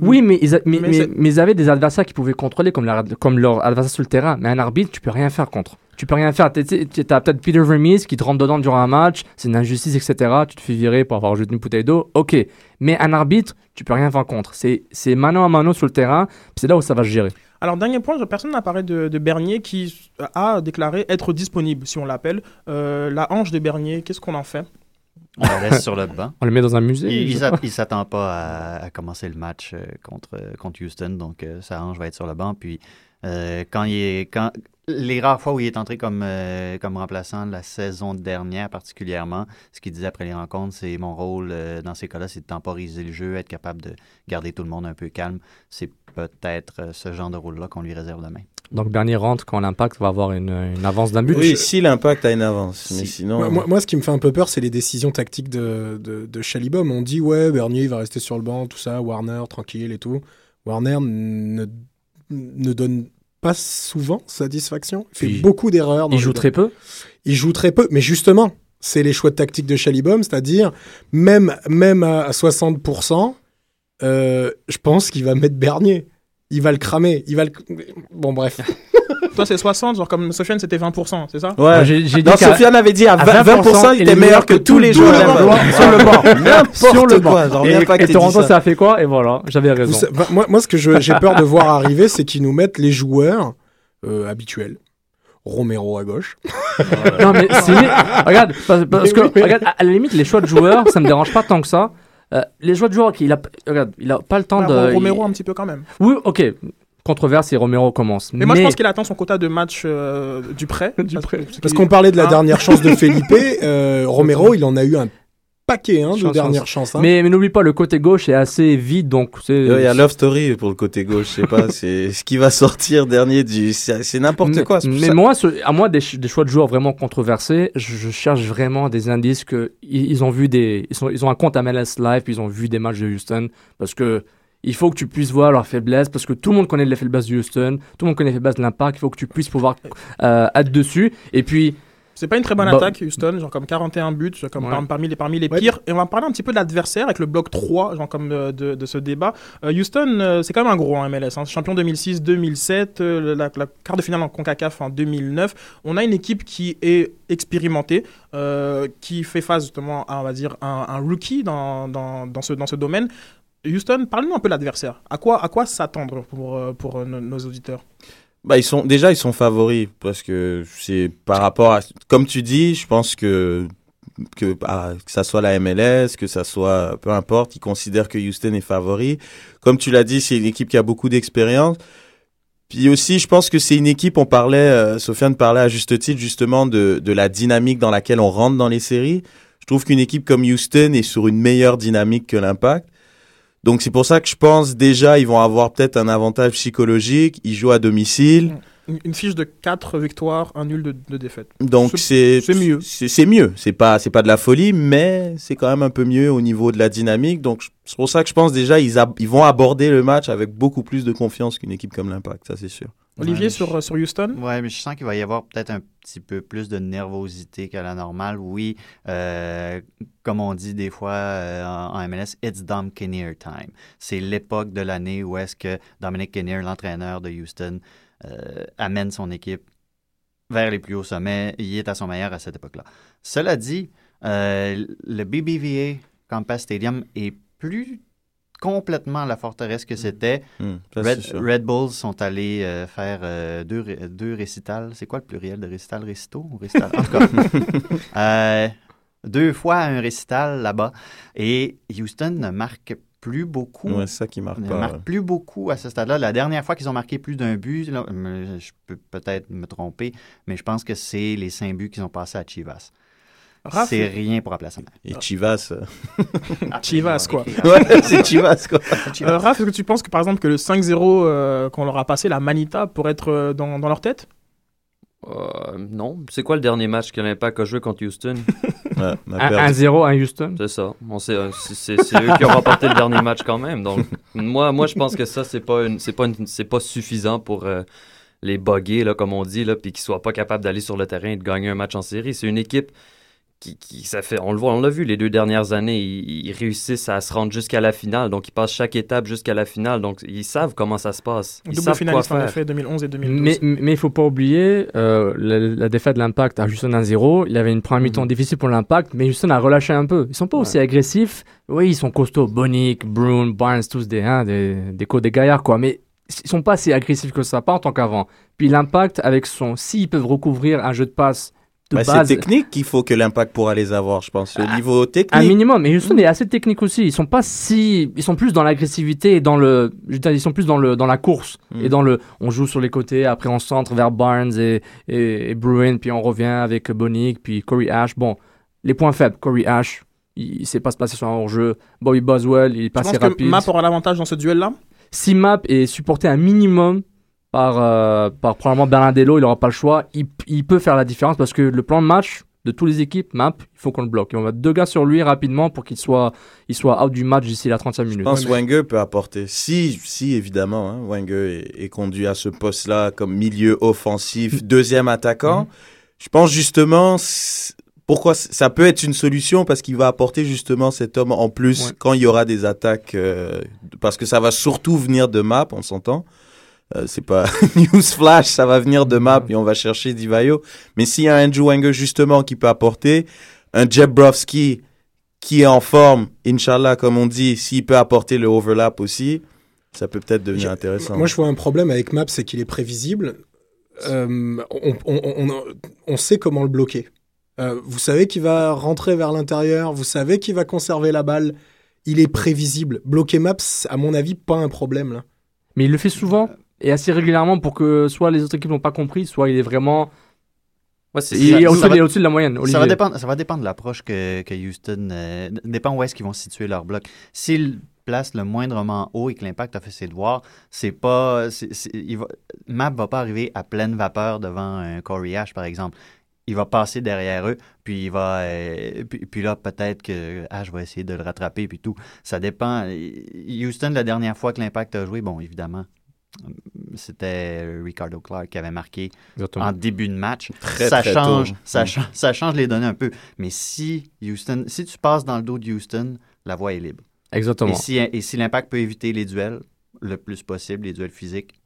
Oui, mais ils, a- mais, Mais mais- ils avaient des adversaires qui pouvaient contrôler comme, leur- comme leur adversaire sur le terrain. Mais un arbitre, tu peux rien faire contre. Tu peux rien faire. Tu as peut-être Peter Vermees qui te rentre dedans durant un match, c'est une injustice, etc. Tu te fais virer pour avoir jeté une bouteille d'eau. Ok. Mais un arbitre, tu peux rien faire contre. C'est mano à mano sur le terrain, c'est là où ça va se gérer. Alors, dernier point, personne n'a parlé de, de Bernier qui a déclaré être disponible, si on l'appelle. Euh, la hanche de Bernier, qu'est-ce qu'on en fait? On la laisse sur le banc. On le met dans un musée. Il, il s'attend pas à, à commencer le match euh, contre, euh, contre Houston, donc euh, sa hanche va être sur le banc. Puis euh, quand il est, quand les rares fois où il est entré comme, euh, comme remplaçant la saison dernière particulièrement, ce qu'il disait après les rencontres, c'est mon rôle euh, dans ces cas-là, c'est de temporiser le jeu, être capable de garder tout le monde un peu calme. C'est peut-être euh, ce genre de rôle-là qu'on lui réserve demain. Donc, dernier rentre quand l'impact va avoir une, une avance d'un but. Oui, si l'impact a une avance. Mais Si. sinon. Moi, moi- moi, ce qui me fait un peu peur, c'est les décisions tactiques de, de, de Chalibom. On dit, ouais, Bernier, il va rester sur le banc, tout ça, Warner, tranquille et tout. Warner ne, ne donne pas souvent satisfaction. Il fait beaucoup d'erreurs. Il joue très peu. Il joue très peu, mais justement, c'est les choix de tactique de Chalibom, c'est-à-dire, même, même à 60%, euh, je pense qu'il va mettre Bernier. Il va le cramer. Il va le... Bon, bref. <laughs> Toi, c'est 60, genre comme Sofiane, c'était 20%, c'est ça? Ouais. J'ai- dit Non, Sofiane avait dit à à 20%, 20%, il était meilleur que tous les joueurs. sur le banc. Sur le banc. <laughs> N'importe Sur le quoi, banc. Et, pas et Toronto, ça a fait quoi? Et voilà, j'avais raison. bah, moi, moi, ce que j'ai peur de voir arriver, c'est qu'ils nous mettent les joueurs euh, habituels. Romero à gauche. non mais c'est <laughs> regarde parce, parce Mais que oui, mais- regarde à, à la limite les choix de joueurs ça me dérange pas tant que ça Euh, les choix de joueurs qu'il a regarde il a pas le temps Bah, de Romero il- un petit peu quand même. oui ok controverse et Romero commence Mais, moi, je pense qu'il attend son quota de match euh, du prêt. <laughs> Du prêt. Parce qu'on parlait de la Hein dernière chance de <laughs> Felipe. euh, Romero, il en a eu un paquet hein, de Chance, dernières chance. chances. hein. mais, mais n'oublie pas le côté gauche est assez vide donc c'est Il y a Love Story pour le côté gauche, je sais pas, c'est ce qui va sortir dernier du. C'est c'est n'importe mais, quoi. mais ça- moi, ce- à moi, des, ch- des choix de joueurs vraiment controversés, je, je cherche vraiment des indices que ils, ils ont vu des, ils, sont, ils ont un compte à MLS Live, puis ils ont vu des matchs de Houston, parce que il faut que tu puisses voir leurs faiblesses, parce que tout le monde connaît les faiblesses de Houston, tout le monde connaît les faiblesses de l'Impact, il faut que tu puisses pouvoir euh, être dessus, et puis C'est pas une très bonne Bah- attaque, Houston, genre comme 41 buts, genre comme Ouais. par- parmi les, parmi les Ouais. pires. Et on va parler un petit peu de l'adversaire avec le bloc 3, genre comme euh, de, de ce débat. Euh, Houston, euh, c'est quand même un gros en MLS. hein. Champion 2006-2007, euh, la, la quart de finale en CONCACAF en 2009. On a une équipe qui est expérimentée, qui fait face justement à, on va dire, un, un rookie dans, dans, dans, ce, dans ce domaine. Houston, parle-nous un peu de l'adversaire. À quoi, à quoi s'attendre pour, pour nos, nos auditeurs? Bah, ils sont déjà ils sont favoris parce que c'est par rapport à comme tu dis, je pense que que ah, que ça soit la MLS, que ça soit peu importe, ils considèrent que Houston est favori. Comme tu l'as dit, c'est une équipe qui a beaucoup d'expérience. Puis aussi, je pense que c'est une équipe, on parlait, euh, Sofiane parlait à juste titre justement de, de la dynamique dans laquelle on rentre dans les séries. Je trouve qu'une équipe comme Houston est sur une meilleure dynamique que l'Impact. Donc c'est pour ça que je pense déjà ils vont avoir peut-être un avantage psychologique. Ils jouent à domicile, une, une fiche de 4 victoires, un nul de, de défaite. donc C'est- mieux. C'est mieux. C'est pas c'est pas de la folie, mais c'est quand même un peu mieux au niveau de la dynamique. Donc c'est pour ça que je pense déjà ils ils vont aborder le match avec beaucoup plus de confiance qu'une équipe comme l'Impact, ça c'est sûr. Olivier, Ouais, sur, euh, sur Houston? Ouais, mais je sens qu'il va y avoir peut-être un petit peu plus de nervosité qu'à la normale. Oui, euh, comme on dit des fois euh, en, MLS, it's Dom Kinnear time. C'est l'époque de l'année où est-ce que Dominic Kinnear, l'entraîneur de Houston, euh, amène son équipe vers les plus hauts sommets. Il est à son meilleur à cette époque-là. Cela dit, le BBVA Campus Stadium est plus complètement la forteresse que c'était. Hmm, ça, c'est Red, Bulls sont allés euh, faire euh, deux, deux récitals. C'est quoi le pluriel de récital? Récito ou récital? En tout cas. <laughs> Euh, deux fois un récital là-bas. Et Houston ne marque plus beaucoup. Ouais, c'est ça qui marque ne pas. marque plus beaucoup à ce stade-là. La dernière fois qu'ils ont marqué plus d'un but, là, je peux peut-être me tromper, mais je pense que c'est les cinq buts qu'ils ont passés à Chivas. Raph- C'est rien pour remplacer Mac. Et Chivas. euh, <laughs> Chivas, quoi. <laughs> ouais, c'est Chivas, quoi. Euh, Raph, est-ce que tu penses que par exemple que le 5-0 euh, qu'on leur a passé, la Manita, pourrait être euh, dans, dans leur tête? Euh, non. C'est quoi le dernier match que l'Impact a joué contre Houston? <laughs> Ouais, on a Un- perdu. 1-0 à Houston. C'est ça. On c'est- c'est c'est eux qui ont remporté le dernier match quand même. Donc, moi, moi je pense que ça, c'est pas, une- c'est pas, une- c'est pas suffisant pour euh, les bugger, là, comme on dit, là, puis qu'ils soient pas capables d'aller sur le terrain et de gagner un match en série. C'est une équipe qui, qui- ça fait, on le voit, on l'a vu les deux dernières années, ils, ils réussissent à se rendre jusqu'à la finale. Donc, ils passent chaque étape jusqu'à la finale. Donc, ils savent comment ça se passe. Ils Double savent quoi finaliste en effet 2011 et 2012. Mais mais il faut pas oublier euh, la, la défaite de l'Impact à Houston 1-0. Il y avait une première mi-temps difficile pour l'Impact, mais Houston a relâché un peu. Ils sont pas aussi agressifs. Oui, ils sont costauds. Bonick, Brown, Barnes, tous des, hein, des, des, des gaillards, quoi. Mais ils sont pas assez agressifs que ça, pas en tant qu'avant. Puis l'Impact, avec son. S'ils peuvent recouvrir un jeu de passe de Bah, base. c'est technique qu'il faut que l'impact pourra les avoir, je pense. Au niveau Un technique. minimum, mais Houston est assez technique aussi. Ils sont pas si, ils sont plus dans l'agressivité et dans le, je veux dire, ils sont plus dans le dans la course Mm. et dans le, on joue sur les côtés, après on centre vers Barnes et et, et Bruin, puis on revient avec Bonick, puis Corey Ash. Bon, les points faibles, Corey Ash, il, il sait pas se passer sur un hors-jeu. Bobby Boswell, il est pas assez que rapide. Map aura l'avantage dans ce duel-là? Si Map est supporté un minimum par, euh, par probablement Bernardello, il n'aura pas le choix. Il, il peut faire la différence parce que le plan de match de toutes les équipes, Map, il faut qu'on le bloque. Et on va deux gars sur lui rapidement pour qu'il soit, il soit out du match d'ici la 35 minutes. Je pense que Wenger peut apporter. Si, si évidemment, hein, Wenger est, est conduit à ce poste-là comme milieu offensif, deuxième attaquant. Je pense justement, pourquoi ça peut être une solution parce qu'il va apporter justement cet homme en plus quand il y aura des attaques, euh, parce que ça va surtout venir de Map, on s'entend. Euh, c'est pas <laughs> news flash, ça va venir de Map et on va chercher Divayo. Mais s'il y a un Andrew Wenger justement qui peut apporter, un Jebrovski qui est en forme, Inch'Allah, comme on dit, s'il peut apporter le overlap aussi, ça peut peut-être devenir intéressant. Moi, je vois un problème avec Map, c'est qu'il est prévisible. Euh, on, on- on- on sait comment le bloquer. Euh, vous savez qu'il va rentrer vers l'intérieur, vous savez qu'il va conserver la balle. Il est prévisible. Bloquer Map, c'est, à mon avis, pas un problème. Là. Mais il le fait souvent et assez régulièrement pour que soit les autres équipes n'ont pas compris, soit il est vraiment. il est au-dessus ça va- il est au-dessus de la moyenne. Ça va, dépendre, ça va dépendre de l'approche que, que Houston. euh, dépend où est-ce qu'ils vont situer leur bloc. S'ils placent le moindrement haut et que l'impact a fait ses devoirs, c'est pas. il va, Map va pas arriver à pleine vapeur devant un Corey Ash, par exemple. Il va passer derrière eux, puis il va. euh, puis, puis là, peut-être que Ash va essayer de le rattraper, puis tout. Ça dépend. Houston, la dernière fois que l'impact a joué, bon, évidemment. C'était Ricardo Clark qui avait marqué Exactement. en début de match. Très, ça très change, tôt. ça, Mm. ça change les données un peu. Mais si Houston, si tu passes dans le dos de Houston, la voie est libre. Exactement. Et si, et si l'impact peut éviter les duels le plus possible, les duels physiques,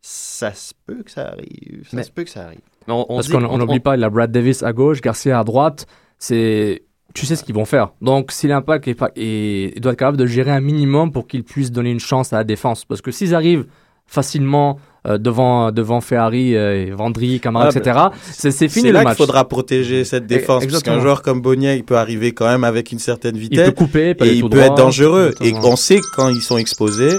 ça se peut que ça arrive. Ça Mais- se peut que ça arrive. Parce qu'on on n'oublie pas, il a Brad Davis à gauche, Garcia à droite. C'est, tu sais ce qu'ils vont faire. Donc, si l'impact est il doit être capable de gérer un minimum pour qu'ils puissent donner une chance à la défense. Parce que s'ils arrivent facilement euh, devant devant Ferrari, euh, Vendry, Camara, Ah, etc. C'est c'est fini C'est le là match. qu'il faudra protéger cette défense. Parce qu'un joueur comme Bonnier, il peut arriver quand même avec une certaine vitesse. peut couper, il peut et il peut droit. être dangereux. Et on sait que quand ils sont exposés.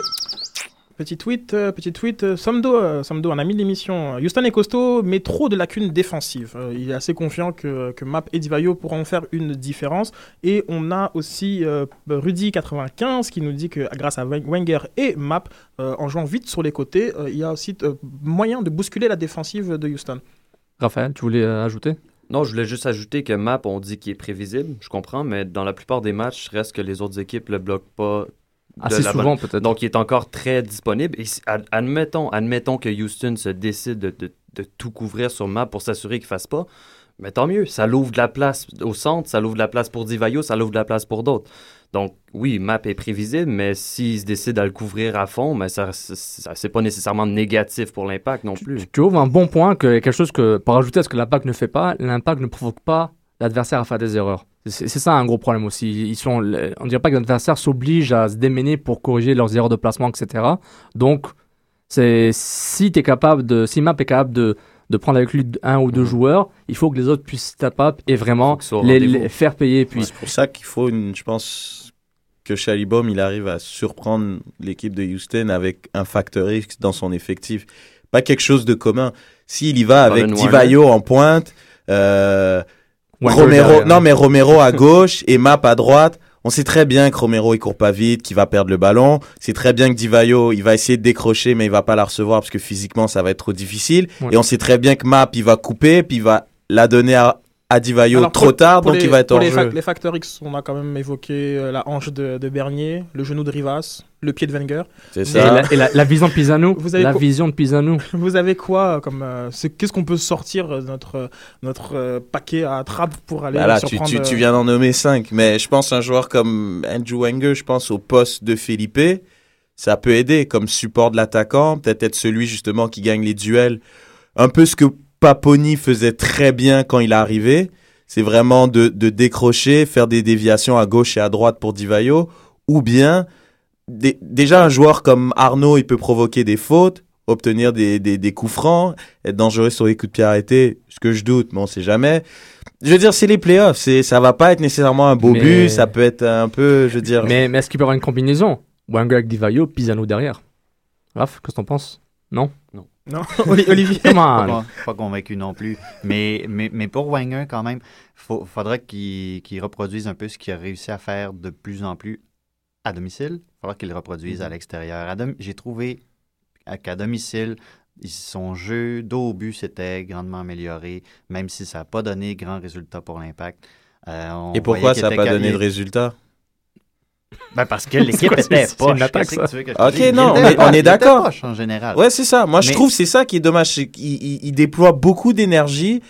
Petit tweet, euh, petit tweet. euh, Samdo, euh, Samdo, un ami de l'émission. Houston est costaud, mais trop de lacunes défensives. Il est assez confiant que, que Map et Divayo pourront faire une différence. Et on a aussi euh, Rudy95 qui nous dit que grâce à Wen- Wenger et Map, euh, en jouant vite sur les côtés, euh, il y a aussi euh, moyen de bousculer la défensive de Houston. Raphaël, tu voulais euh, ajouter? Non, je voulais juste ajouter que Map, on dit qu'il est prévisible, je comprends, mais dans la plupart des matchs, reste que les autres équipes le bloquent pas. Assez souvent, peut-être. Donc, il est encore très disponible. Et admettons, admettons que Houston se décide de, de- de tout couvrir sur Map pour s'assurer qu'il ne fasse pas. Mais tant mieux, ça l'ouvre de la place au centre, ça l'ouvre de la place pour Divayo, ça l'ouvre de la place pour d'autres. Donc, oui, Map est prévisible, mais s'il se décide à le couvrir à fond, mais ça, ça, c'est pas nécessairement négatif pour l'impact non plus. Tu ouvres un bon point, que quelque chose que, pour ajouter à ce que l'impact ne fait pas, l'impact ne provoque pas l'adversaire à faire des erreurs. C'est ça un gros problème aussi. Ils sont, on dirait pas que l'adversaire s'oblige à se démener pour corriger leurs erreurs de placement, etc. Donc, c'est si tu es capable de, si Map est capable de, de prendre avec lui un ou deux joueurs. Il faut que les autres puissent up et vraiment les, faire payer. Puis C'est pour ça qu'il faut, une, je pense, que Chalibom, il arrive à surprendre l'équipe de Houston avec un facteur X dans son effectif. Pas quelque chose de commun. S'il y va avec Divayo en pointe, euh, Romero, derrière. non mais Romero à gauche et Map à droite. On sait très bien que Romero il court pas vite, qu'il va perdre le ballon. C'est très bien que Divayo il va essayer de décrocher mais il va pas la recevoir parce que physiquement ça va être trop difficile. Ouais. Et on sait très bien que Map il va couper puis il va la donner à, à Divayo Alors, trop pour- tard pour donc les- il va être hors les, jeu. les facteurs X, on a quand même évoqué euh, la hanche de, de Bernier, le genou de Rivas, le pied de Wenger. C'est et, ça. la, et la- la vision de Pisano, Vous avez la quoi- vision de Pisano. <laughs> Vous avez quoi euh, comme euh, Qu'est-ce qu'on peut sortir de notre notre euh, paquet à trappe pour aller Bah là, tu, surprendre tu, tu viens d'en nommer 5, mais je pense un joueur comme Andrew Wenger, je pense au poste de Felipe, ça peut aider comme support de l'attaquant, peut-être être celui justement qui gagne les duels. Un peu ce que Paponi faisait très bien quand il est arrivé, c'est vraiment de, de décrocher, faire des déviations à gauche et à droite pour Divayo, ou bien dé- déjà un joueur comme Arnaud, il peut provoquer des fautes, obtenir des, des, des coups francs, être dangereux sur les coups de pied arrêtés, ce que je doute, mais on sait jamais. Je veux dire, c'est les playoffs, c'est, ça va pas être nécessairement un beau Mais- but, ça peut être un peu, je veux dire. Mais, mais est-ce qu'il peut y avoir une combinaison? Wenger avec Divayo, Pisano derrière. Raph, qu'est-ce que t'en penses? Non? Non, <laughs> Oli- Olivier. Pas, pas convaincu non plus. Mais, mais, mais pour Wenger, quand même, il faudra qu'il qu'il reproduise un peu ce qu'il a réussi à faire de plus en plus à domicile. Il faudra qu'il le reproduise à l'extérieur. À dom- J'ai trouvé à- qu'à domicile, il- son jeu dos au but s'était grandement amélioré, même si ça n'a pas donné grand résultat pour l'impact. Euh, Et pourquoi ça n'a pas donné de résultat? Ben parce que l'équipe était te Ok, non, on est- d'accord. en général. Ouais, c'est ça. Moi, je trouve que c'est ça qui est dommage, il déploie beaucoup d'énergie.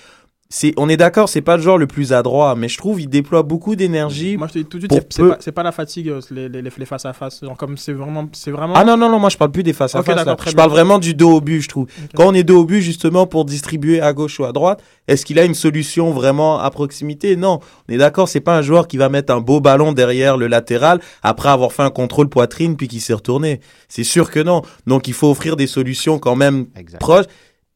C'est, on est d'accord, c'est pas le joueur le plus adroit, mais je trouve il déploie beaucoup d'énergie. Moi, je te dis tout de suite, pour c'est- peu. pas, c'est pas la fatigue, euh, les, les, les face à face. Genre, comme c'est vraiment, c'est vraiment. Ah non, non, non, moi je parle plus des face à face. là. Je parle vraiment du dos au but, je trouve. Quand on est dos au but, justement, pour distribuer à gauche ou à droite, est-ce qu'il a une solution vraiment à proximité? Non. On est d'accord, c'est pas un joueur qui va mettre un beau ballon derrière le latéral après avoir fait un contrôle poitrine puis qui s'est retourné. C'est sûr que non. Donc il faut offrir des solutions quand même Exact. proches.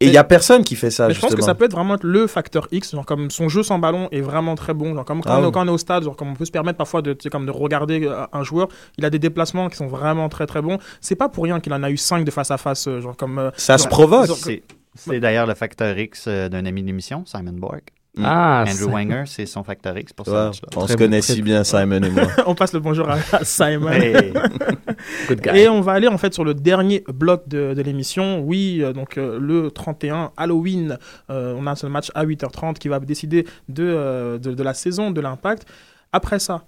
Et il y a personne qui fait ça, Mais je pense que ça peut être vraiment le facteur X, genre comme son jeu sans ballon est vraiment très bon, genre comme quand, Ah on, est- oui. quand on est au stade, genre comme on peut se permettre parfois de, comme de regarder euh, un joueur, il a des déplacements qui sont vraiment très très bons. C'est pas pour rien qu'il en a eu 5 de face à face, euh, genre comme. euh, Ça se provoque. C'est c'est d'ailleurs le facteur X d'un ami de l'émission, Simon Borg. Ah, Andrew Wenger, c'est son facteur X pour ça. on se connaît si bien, Simon et moi. <laughs> on passe le bonjour à, Simon. Hey. <laughs> Good guy. Et on va aller en fait sur le dernier bloc de, de l'émission. Oui, euh, donc euh, le 31 Halloween, euh, on a ce match à 8h30 qui va décider de, euh, de, de la saison de l'impact. Après ça,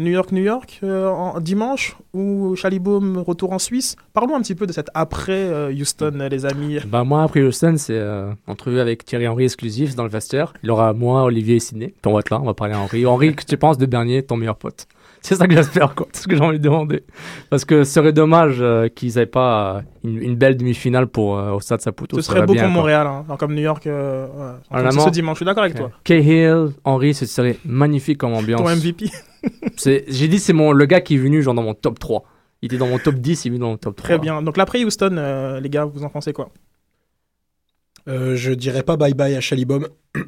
New York, New York, euh, en dimanche, ou Chalibaume retour en Suisse. Parlons un petit peu de cette après euh, Houston, euh, les amis. Bah moi après Houston c'est euh, entrevue avec Thierry Henry exclusif dans le vestiaire. Il y aura moi, Olivier et Sidney. On va être là, on va parler à Henry. Henry, que tu penses de Bernier, ton meilleur pote? <laughs> C'est ça que j'espère quoi, c'est ce que j'ai envie de demander. Parce que ce serait dommage euh, qu'ils aient pas euh, une, une belle demi-finale pour euh, au Stade Saputo. Ce serait beau bien, pour. Montréal, hein. Alors, comme New York, ouais. Comme Honnêtement, ce dimanche. Je suis d'accord avec toi. Cahill, Henry, ce serait magnifique comme ambiance. Ton MVP. J'ai dit c'est mon le gars qui est venu genre dans mon top 3. Il était dans mon top 10, il est venu dans mon top 3. Très bien. Donc l'après Houston, euh, les gars, vous en pensez quoi? Euh, je dirais pas bye bye à Chalibom. <clears throat>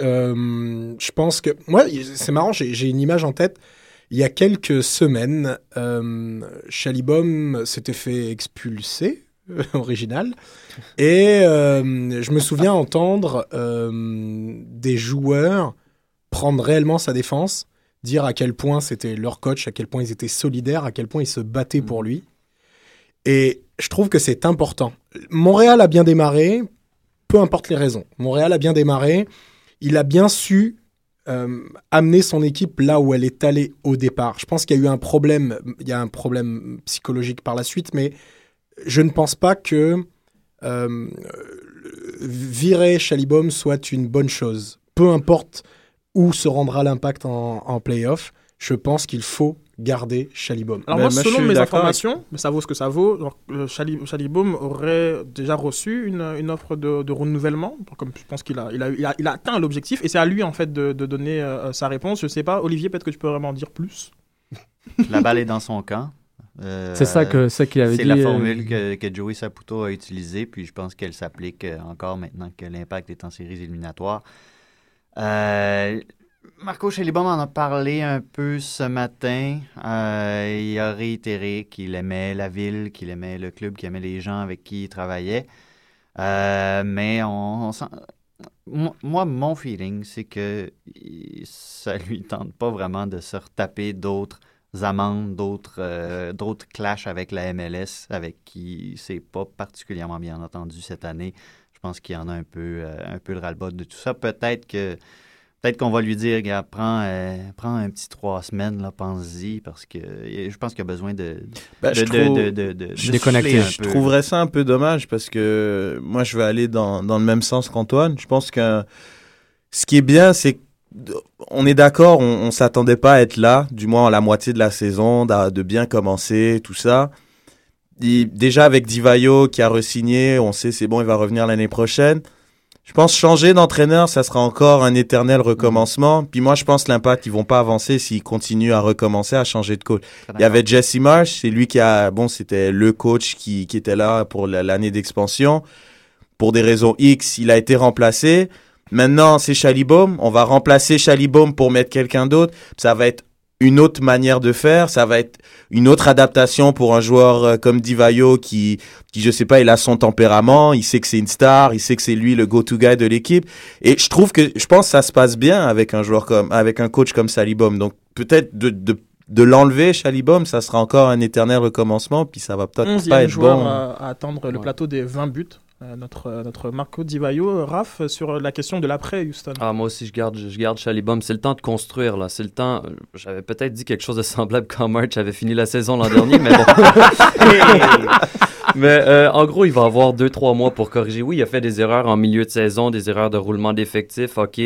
Euh, je pense que. Moi, c'est marrant, j'ai une image en tête. Il y a quelques semaines, euh, Chalibom s'était fait expulser, euh, original. Et euh, je me souviens entendre euh, des joueurs prendre réellement sa défense, dire à quel point c'était leur coach, à quel point ils étaient solidaires, à quel point ils se battaient pour lui. Et je trouve que c'est important. Montréal a bien démarré, peu importe les raisons. Montréal a bien démarré. Il a bien su euh, amener son équipe là où elle est allée au départ. Je pense qu'il y a eu un problème, il y a un problème psychologique par la suite, mais je ne pense pas que euh, virer Chalibom soit une bonne chose. Peu importe où se rendra l'impact en, en playoff, je pense qu'il faut garder Chalibom. Alors Ben, moi, selon mes informations, mais ça vaut ce que ça vaut, genre, euh, Chalibaume aurait déjà reçu une, une offre de, de renouvellement, comme je pense qu'il a, il a, il a, il a atteint l'objectif, et c'est à lui en fait de, de donner euh, sa réponse. Je sais pas, Olivier, peut-être que tu peux vraiment en dire plus? <laughs> La balle est dans son camp. Euh, C'est ça que- ça qu'il avait C'est dit, la euh, formule que, que Joey Saputo a utilisée, puis je pense qu'elle s'applique euh, encore maintenant que l'Impact est en séries éliminatoires. Euh, Marco Chelibon en a parlé un peu ce matin. Euh, il a réitéré qu'il aimait la ville, qu'il aimait le club, qu'il aimait les gens avec qui il travaillait. Euh, mais Moi, mon feeling, c'est que ça <laughs> lui tente pas vraiment de se retaper d'autres amendes, d'autres d'autres clashs avec la MLS, avec qui c'est pas particulièrement bien entendu cette année. Je pense qu'il y en a un peu, euh, un peu le ras-le-bas de tout ça. Peut-être que peut-être qu'on va lui dire, regarde, prends, euh, prends un petit trois semaines, là, pense-y, parce que euh, je pense qu'il a besoin de, Bah, de, je trouve- de- de- de- de je un Je peu. trouverais ça un peu dommage parce que moi, je vais aller dans, dans le même sens qu'Antoine. Je pense que ce qui est bien, c'est on est d'accord, on, on s'attendait pas à être là, du moins à la moitié de la saison, de bien commencer, tout ça. Déjà avec Divayo qui a resigné, on sait c'est bon, il va revenir l'année prochaine. Je pense changer d'entraîneur, ça sera encore un éternel recommencement. Puis moi, je pense l'impact, ils vont pas avancer s'ils continuent à recommencer, à changer de coach. Il y avait Jesse Marsh, c'est lui qui a, bon, c'était le coach qui, qui était là pour la- l'année d'expansion. Pour des raisons X, il a été remplacé. Maintenant, c'est Chalibaume. On va remplacer Chalibaume pour mettre quelqu'un d'autre. Ça va être une autre manière de faire. Ça va être une autre adaptation pour un joueur euh, comme Divayo qui, qui, je sais pas, il a son tempérament. Il sait que c'est une star. Il sait que c'est lui le go-to guy de l'équipe. Et je trouve que, je pense que ça se passe bien avec un joueur comme, avec un coach comme Salibaume. Donc, peut-être de, de, de l'enlever, Chalibaume, ça sera encore un éternel recommencement. Puis ça va peut-être pas 11e être joueur bon. à, à atteindre le plateau des 20 buts. Euh, notre, euh, notre Marco Di Vaio, Euh, Raph, sur la question de l'après Houston. Ah, moi aussi, je garde, je garde Chalibum. C'est le temps de construire, là. C'est le temps. J'avais peut-être dit quelque chose de semblable quand March avait fini la saison l'an dernier, mais bon. <laughs> mais euh, en gros, il va avoir deux, trois mois pour corriger. Oui, il a fait des erreurs en milieu de saison, des erreurs de roulement d'effectifs. OK.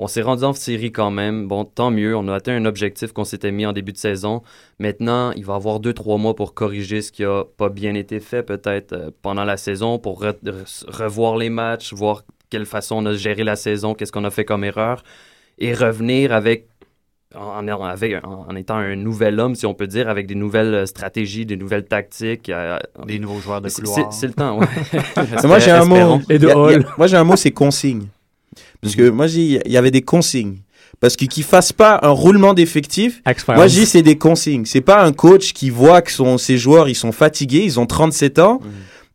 On s'est rendu en série quand même. Bon, tant mieux. On a atteint un objectif qu'on s'était mis en début de saison. Maintenant, il va avoir deux, trois mois pour corriger ce qui a pas bien été fait, peut-être, euh, pendant la saison, pour re- re- revoir les matchs, voir quelle façon on a géré la saison, qu'est-ce qu'on a fait comme erreur, et revenir avec en, en- avec, en, en étant un nouvel homme, si on peut dire, avec des nouvelles euh, stratégies, des nouvelles tactiques. euh, Des nouveaux joueurs de couloir. C'est le temps, ouais. Mais <laughs> moi j'ai un Espérons. mot. Il y a- il y a- moi j'ai un mot, c'est consigne. Parce que moi j'ai, il y avait des consignes. Parce que qu'il fasse pas un roulement d'effectifs. Moi je dis c'est des consignes. C'est pas un coach qui voit que son, ses joueurs ils sont fatigués, ils ont 37 ans.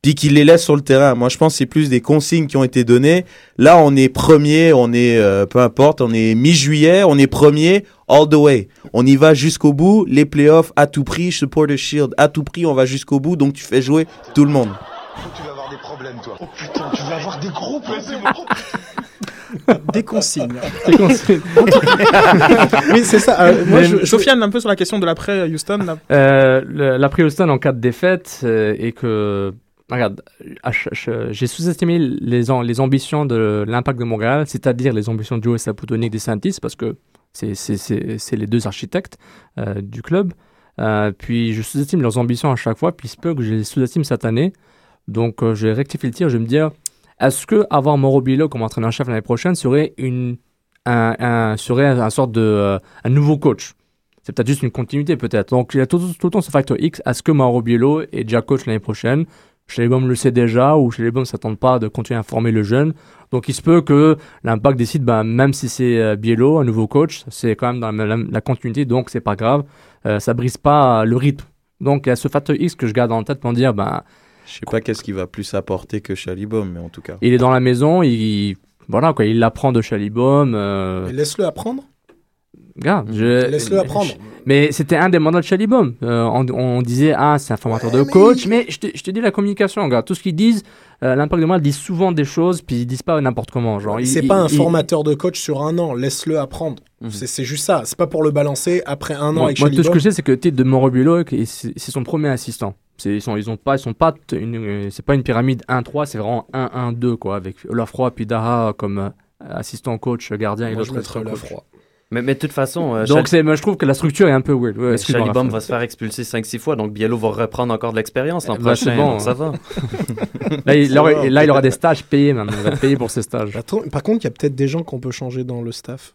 Puis qu'il les laisse sur le terrain. Moi, je pense que c'est plus des consignes qui ont été données. Là, on est premier, on est, euh, peu importe, on est mi-juillet, on est premier, all the way. On y va jusqu'au bout, les playoffs à tout prix, supporter shield à tout prix, on va jusqu'au bout, donc tu fais jouer tout le monde. Tu vas avoir des problèmes, toi. Oh putain, tu vas avoir des gros problèmes. <laughs> Des consignes. Des consignes. <laughs> oui, c'est ça. Euh, moi, Mais- je, Sofiane, un peu sur la question de l'après Houston. là. Euh, L'après Houston en cas de défaite euh, et que. Regarde, j'ai sous-estimé les, am- les ambitions de l'impact de Montréal, c'est-à-dire les ambitions de Joe Saputo et Nick DeSantis, parce que c'est- les deux architectes euh, du club. Euh, puis je sous-estime leurs ambitions à chaque fois, puis il se peut que je les sous-estime cette année. Donc euh, je vais rectifier le tir, je vais me dire, est-ce que avoir Mauro Biello comme entraîneur-chef l'année prochaine serait une un, serait un, sorte de euh, un nouveau coach? C'est peut-être juste une continuité peut-être. Donc il y a tout, le temps ce facteur X. Est-ce que Mauro Biello est déjà coach l'année prochaine? Chez les Bombs le sait déjà ou chez les Bombs ne s'attendent pas de continuer à former le jeune? Donc il se peut que l'impact décide, ben, même si c'est euh, Biello, un nouveau coach, c'est quand même dans la, continuité, donc c'est pas grave. Euh, ça brise pas le rythme. Donc il y a ce facteur X que je garde en tête pour dire, ben, Je sais pas qu'est-ce qui va plus apporter que Chalibaume, mais en tout cas. il est dans la maison, il, voilà quoi, il apprend de Chalibaume. euh, Mais laisse-le apprendre. Je- Laisse-le apprendre. je- Mais c'était un des mandats de Chalibom. Euh, on, on disait, ah, c'est un formateur de coach. Mais je te, je te dis la communication, regarde. Tout ce qu'ils disent, euh, l'impact de Montréal disent souvent des choses, puis ils disent pas n'importe comment. Genre, C'est pas un formateur de coach sur un an. Laisse-le apprendre. C'est c'est juste ça. C'est pas pour le balancer après un an Moi, avec moi, tout ce que je sais, c'est que Tite de c'est c'est son premier assistant. C'est- Ils sont, ils ont pas, ils sont pas, une- euh, c'est pas une pyramide 1-3, c'est vraiment 1-1-2 quoi, avec Olafroy puis Daha comme euh, assistant coach, gardien et l'autre. Olafroy. Mais, mais de toute façon, euh, Donc Chal- c'est, moi, je trouve que la structure est un peu weird. Ouais, Chalibom va se faire expulser 5-6 fois, donc Biello va reprendre encore de l'expérience l'an Eh ben, prochain. bon, donc ça hein. va. <laughs> Là, il, Ça là, va, là, il aura des stages payés, même. Il va payé pour ses stages. Par contre, il y a peut-être des gens qu'on peut changer dans le staff.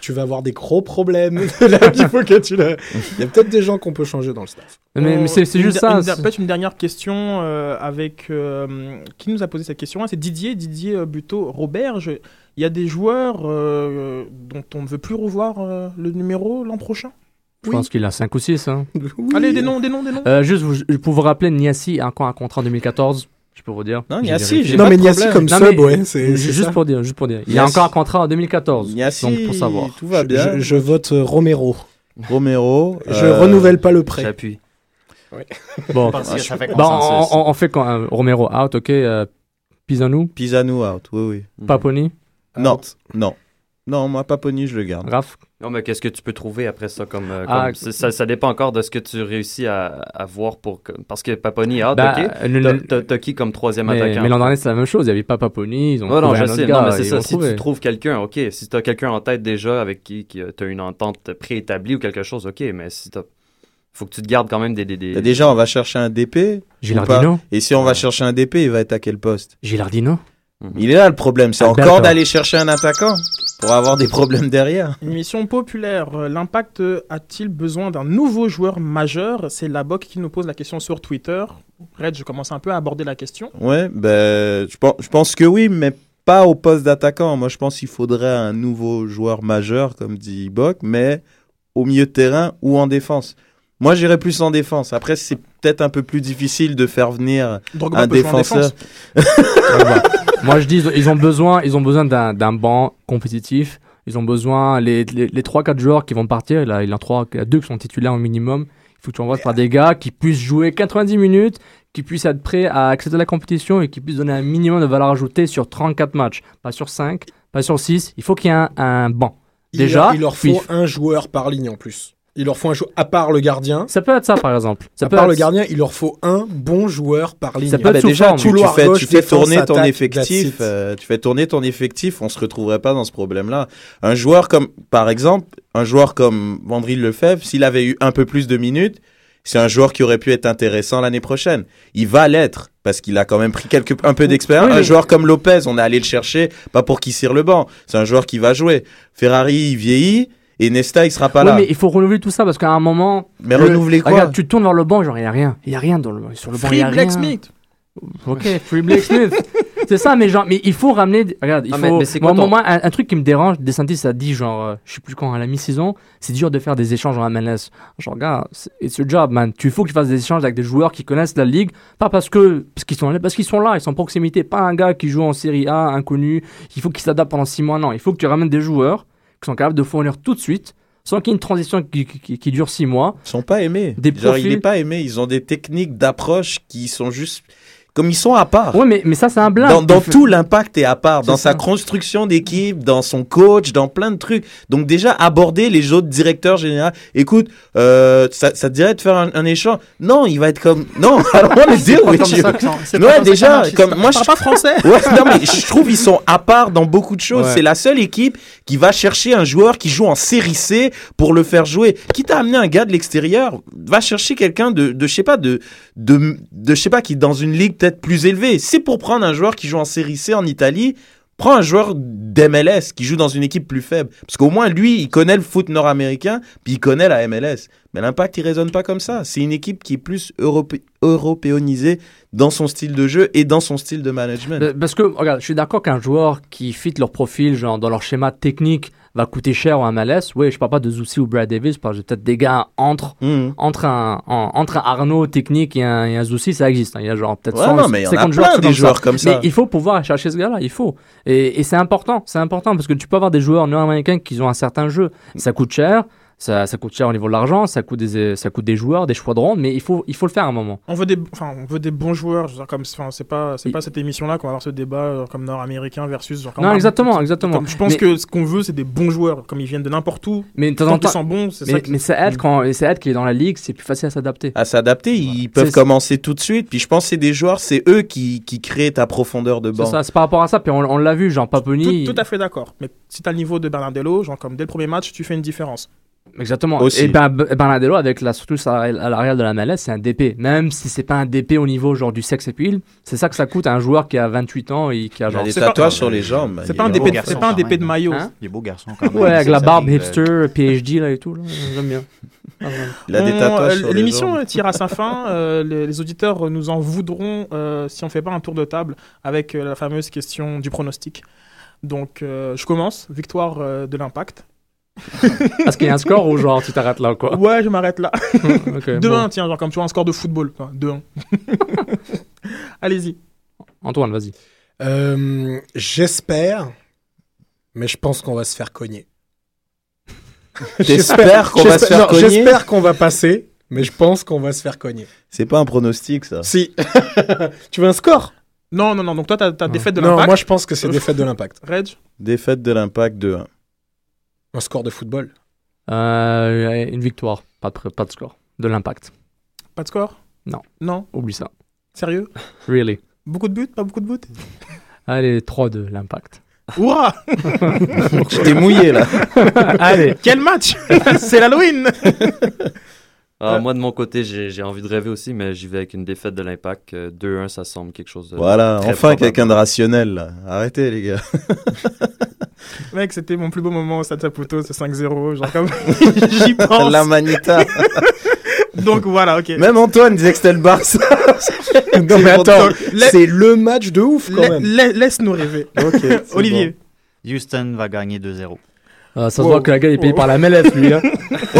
Tu vas avoir des gros problèmes. <laughs> là, il faut que tu le- Il y a peut-être des gens qu'on peut changer dans le staff. Mais, mais c'est juste ça. Peut-être une dernière question euh, avec. euh, qui nous a posé cette question C'est Didier, Didier euh, Buteau, Robert. je- Il y a des joueurs euh, dont on ne veut plus revoir euh, le numéro l'an prochain? Je pense qu'il a 5 ou 6. Hein. Allez, des noms, des noms, des noms. Euh, juste vous- pour vous rappeler, Niassi a encore un contrat en 2014. Je peux vous dire. Non, Niassi, j'ai Non, pas mais de Niassi problème. comme Non, sub, mais ouais, c'est- ju- c'est Juste ça. pour dire, juste pour dire. Il a Niassi- encore un contrat en 2014. Niassi, donc pour savoir. tout va Je- bien. Je, je vote euh, Romero. Romero. Je euh, renouvelle pas le prêt. J'appuie. Bon, <laughs> Parce que ça fait Bon, consensus. on, on- on fait quand euh, Romero out, ok. euh, Pisano, Pisano out, oui, oui. Paponi, Non, non. Non, moi, Paponi, je le garde. Raph? Non, mais qu'est-ce que tu peux trouver après ça comme, euh, Ah, ça, ça dépend encore de ce que tu réussis à, à voir pour parce que Paponi est out, Bah, ok. T'as- T'as t'as qui comme troisième Mais, attaquant? mais l'an dernier, c'est la même chose. Il n'y avait pas Paponi. Ils ont Ouais, non, trouvé je un autre sais. gars. non, mais c'est ils ça. Si trouvé. tu trouves quelqu'un, ok. Si tu as quelqu'un en tête déjà avec qui, qui tu as une entente préétablie ou quelque chose, ok. Mais si faut que tu te gardes quand même des. des, des- Déjà, on va chercher un DP. Gilardino. Et si on va chercher un DP, il va être à quel poste? Gilardino. Il est là le problème. C'est Alberto. encore d'aller chercher un attaquant pour avoir des problèmes derrière. Une mission populaire. Euh, L'impact euh, a-t-il besoin d'un nouveau joueur majeur? C'est Laboc qui nous pose la question sur Twitter. Red, je commence un peu à aborder la question. Ouais, ben, je pense, je pense que oui, mais pas au poste d'attaquant. Moi, je pense qu'il faudrait un nouveau joueur majeur, comme dit Bock, mais au milieu de terrain ou en défense. Moi, j'irais plus en défense. Après, c'est peut-être un peu plus difficile de faire venir Drogba un défenseur. Moi, je dis, ils ont besoin, ils ont besoin d'un d'un banc compétitif. Ils ont besoin, les, les, les 3-4 joueurs qui vont partir, là, il y en a 3, il y a 2 qui sont titulaires au minimum. Il faut que tu envoies par des gars qui puissent jouer 90 minutes, qui puissent être prêts à accepter la compétition et qui puissent donner un minimum de valeur ajoutée sur 34 matchs. Pas sur 5, pas sur 6. Il faut qu'il y ait un, un banc. Il Déjà, leur- il leur puis- faut un joueur par ligne en plus. Il leur faut un joueur, à part le gardien. Ça peut être ça, par exemple. Ça à peut part être- le gardien, il leur faut un bon joueur par ligne. Ça peut Ah être ben sous déjà, tu, tu fais, gauche, tu fais défense, tourner ton attaque, effectif. euh, tu fais tourner ton effectif, on se retrouverait pas dans ce problème-là. Un joueur comme, par exemple, un joueur comme Vandril Lefebvre, s'il avait eu un peu plus de minutes, c'est un joueur qui aurait pu être intéressant l'année prochaine. Il va l'être parce qu'il a quand même pris quelques, un peu d'expérience. Oui, un joueur comme Lopez, on est allé le chercher, pas pour qu'il cire le banc. C'est un joueur qui va jouer. Ferrari, il vieillit. Et Nesta, il sera pas Ouais, là. mais il faut renouveler tout ça parce qu'à un moment. Mais le- renouveler quoi Regarde, tu te tournes vers le banc, genre, il n'y a rien. Il n'y a rien dans le, sur le banc. il y Free a rien. Blacksmith. Ok, Free Blake Smith. <laughs> c'est ça, mais genre, mais il faut ramener. Regarde, il Ah, faut. mais- mais c'est moi, moi, un, un truc qui me dérange, Desantis a dit, genre, euh, je sais plus quand, à la mi-saison, c'est dur de faire des échanges en MLS. Genre, gars, c'est- it's your job, man. Tu faut que tu fasses des échanges avec des joueurs qui connaissent la ligue, pas parce que parce qu'ils sont là, parce qu'ils sont là, ils sont en proximité. Pas un gars qui joue en Série A, inconnu. Il faut qu'il s'adapte pendant six mois. Non, il faut que tu ramènes des joueurs qui sont capables de fournir tout de suite, sans qu'il y ait une transition qui, qui- qui- qui dure six mois. Ils sont pas aimés. Des Genre, il profils- est pas aimé. Ils ont des techniques d'approche qui sont juste comme ils sont à part. Ouais, mais, mais ça, c'est un blanc. Dans, dans tout, l'impact est à part. Dans sa construction d'équipe, dans son coach, dans plein de trucs. Donc déjà, aborder les autres directeurs généraux. Écoute, euh, ça, ça te dirait de faire un, un échange? Non, il va être comme... Non, I don't wanna deal pas with comme you. ça que ça- c'est pas Ouais, déjà, comme Tu moi, je... pas français. <laughs> Ouais, non, mais <laughs> je trouve ils sont à part dans beaucoup de choses. Ouais. C'est la seule équipe qui va chercher un joueur qui joue en série C pour le faire jouer. Quitte à amener un gars de l'extérieur, va chercher quelqu'un de, de, je sais pas, de, de, de, je sais pas, qui est dans une ligue peut-être plus élevée. C'est pour prendre un joueur qui joue en série C en Italie. Prends un joueur d'MLS qui joue dans une équipe plus faible. Parce qu'au moins, lui, il connaît le foot nord-américain, puis il connaît la MLS. Mais l'impact, il résonne pas comme ça. C'est une équipe qui est plus europé- européanisée dans son style de jeu et dans son style de management. Parce que, regarde, je suis d'accord qu'un joueur qui fit leur profil, genre dans leur schéma technique, va coûter cher en MLS. Oui, je parle pas de Zoussi ou Brad Davis, je parle peut-être des gars entre, Mhm. entre, un, en- entre un Arnaud technique et un, et un Zoussi, ça existe. hein. Il y a genre peut-être Ouais, 100, non, mais il y en a 50 plein joueurs, des comme joueurs ça. comme ça. Mais il faut pouvoir chercher ce gars-là, il faut. Et, et c'est important, c'est important parce que tu peux avoir des joueurs nord-américains qui ont un certain jeu. Ça coûte cher. Ça, ça coûte cher au niveau de l'argent, ça coûte des, ça coûte des joueurs, des choix de ronde, mais il faut, il faut le faire à un moment. On veut des, enfin, on veut des bons joueurs. Dire, comme, enfin, c'est pas, c'est pas cette émission-là qu'on va avoir ce débat euh, comme nord-américain versus. genre, comme Non, exactement, exactement. comme- je pense Mais- que ce qu'on veut, c'est des bons joueurs, comme ils viennent de n'importe où. Mais de temps Tant en qu'ils temps, sont bons, c'est mais, ça. qui- mais ça aide quand, et ça aide qu'il est dans la ligue, c'est plus facile à s'adapter. à s'adapter, ils peuvent C'est- commencer tout de suite. Puis je pense que c'est des joueurs, c'est eux qui, qui créent ta profondeur de C'est banc. ça, c'est par rapport à ça. Puis on, on l'a vu, Jean Paponi. Tout, tout à fait d'accord. Mais si t'as le niveau de Bernardello, genre comme dès le premier match, tu fais une différence. Exactement. Aussi. Et ben, Bernardello, avec la, surtout sa- à l'arrière de la MLS, c'est un DP. Même si c'est pas un DP au niveau genre du sex appeal, c'est ça que ça coûte à un joueur qui a 28 ans et qui a Il a genre. des pas- tatouages sur les jambes. C'est Il pas un DP, garçon pas un DP de maillot. Hein Il est beau garçon quand même. Ouais, avec la barbe euh, hipster, PhD là et tout. J'aime bien. Ah. Il euh, L'émission jambes. tire à sa fin. Euh, les, les auditeurs nous en voudront euh, si on fait pas un tour de table avec euh, la fameuse question du pronostic. Donc, euh, je commence. Victoire euh, de l'Impact. <laughs> Est-ce qu'il y a un score ou genre tu t'arrêtes là quoi Ouais, je m'arrête là. <laughs> Ok, 2-1, bon. tiens, genre comme tu vois un score de football. Enfin, 2-1. <laughs> Allez-y. Antoine, vas-y. Euh, J'espère, mais je pense qu'on va se faire cogner. T'espères qu'on va se j'espère- faire non, cogner J'espère qu'on va passer, mais je pense qu'on va se faire cogner. C'est pas un pronostic, ça. Si. tu veux un score? Non, non, non. Donc, toi, t'as as défaite de Non, l'Impact? moi je pense que c'est défaite de l'impact. Reg? Défaite de l'impact 2-1. Un score de football. Euh, une victoire, pas de, pas de score. De l'impact. Pas de score Non. Non Oublie ça. Sérieux <laughs> Really. Beaucoup de buts Pas beaucoup de buts <laughs> Allez, 3-2, l'impact. Hurrah <laughs> Tu t'es mouillé, là. Allez. Quel match C'est l'Halloween Ah, Euh, Moi, de mon côté, j'ai j'ai envie de rêver aussi, mais j'y vais avec une défaite de l'impact. Euh, 2-1, ça semble quelque chose de. Voilà, très enfin quelqu'un de rationnel, là. Arrêtez, les gars. <laughs> Mec, c'était mon plus beau moment au Stade Saputo, ce 5-0. Genre, comme <laughs> j'y pense. La manita. <laughs> Donc voilà, ok. Même Antoine disait que c'était le Barça. Non mais attends, la- c'est le match de ouf quand La- même. la- Laisse-nous rêver. Olivier. Houston va gagner 2-0. Euh, ça se voit que la gueule est payé Wow. par la MLF, lui. Hein. <laughs> <laughs>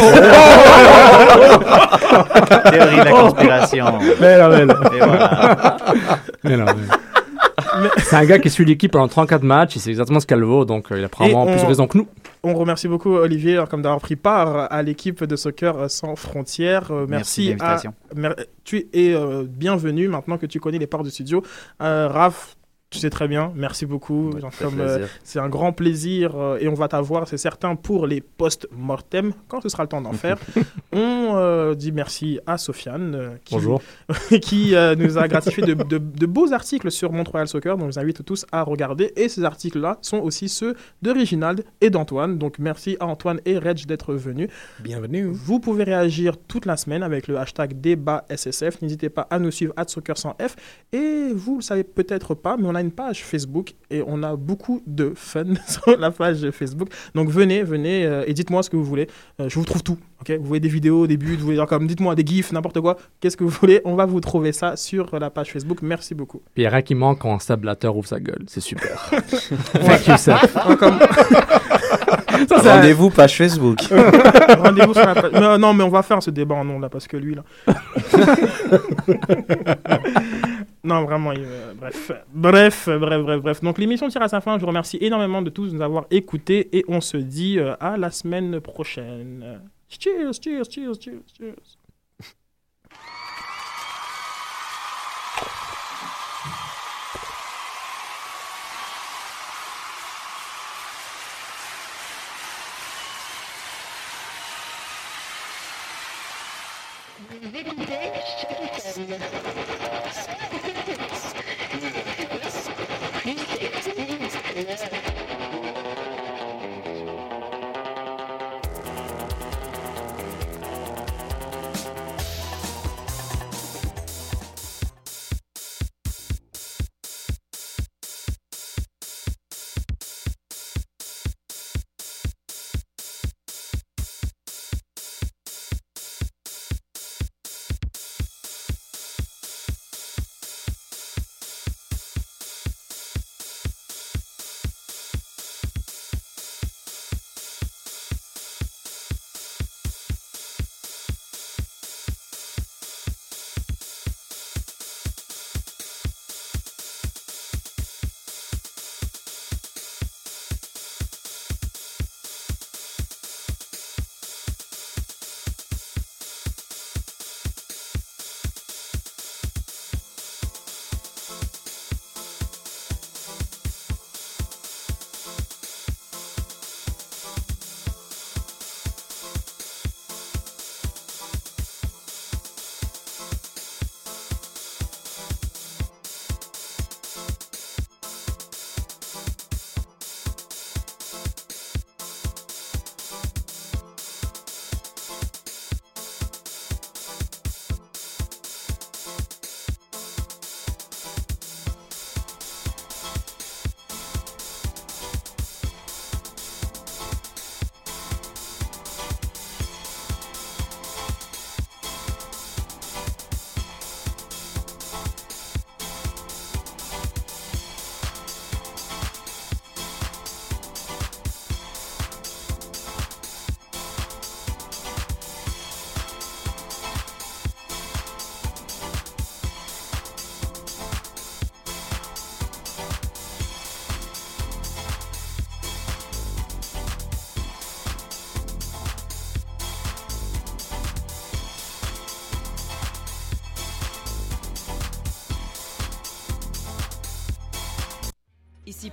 Théorie de la conspiration. Mais non, mais non. Et voilà. <laughs> Mais non, mais- C'est un gars qui suit l'équipe pendant 34 matchs, il sait exactement ce qu'elle vaut, donc euh, il a probablement plus on- de raison que nous. On remercie beaucoup Olivier alors, comme d'avoir pris part à l'équipe de soccer sans frontières. Euh, Merci merci à mer- tu es euh, bienvenu maintenant que tu connais les parts du studio. Euh, Raph, tu sais très bien, merci beaucoup. Ouais, comme, euh, c'est un grand plaisir euh, et on va t'avoir, c'est certain, pour les post-mortem quand ce sera le temps d'en faire. <laughs> on euh, dit merci à Sofiane euh, qui, Bonjour. <laughs> qui euh, nous a gratifié de, de- de beaux articles sur Montreal Soccer, donc je vous invite tous à regarder. Et ces articles-là sont aussi ceux de Réginald et d'Antoine. Donc merci à Antoine et Reg d'être venus. Bienvenue. Vous pouvez réagir toute la semaine avec le hashtag débat SSF. N'hésitez pas à nous suivre à Soccer sans F. Et vous le savez peut-être pas, mais on a une page Facebook et on a beaucoup de fun <laughs> sur la page Facebook. Donc venez, venez euh, et dites-moi ce que vous voulez. Euh, je vous trouve tout. ok? Vous voulez des vidéos, des buts, vous voulez genre comme dites-moi des gifs, n'importe quoi. Qu'est-ce que vous voulez? On va vous trouver ça sur la page Facebook. Merci beaucoup. Puis il y a rien qui manque quand un stablateur ouvre sa gueule, c'est super. <laughs> Thank you, <laughs> Rendez-vous page Facebook. Rendez-vous sur la page. Euh, non, mais on va faire ce débat en nom là parce que lui là. Non, vraiment. bref, bref, bref, bref, bref. Donc l'émission tire à sa fin. Je vous remercie énormément de tous nous avoir écoutés et on se dit euh, à la semaine prochaine. Cheers, cheers, cheers, cheers, cheers.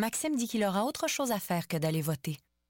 Maxime dit qu'il aura autre chose à faire que d'aller voter.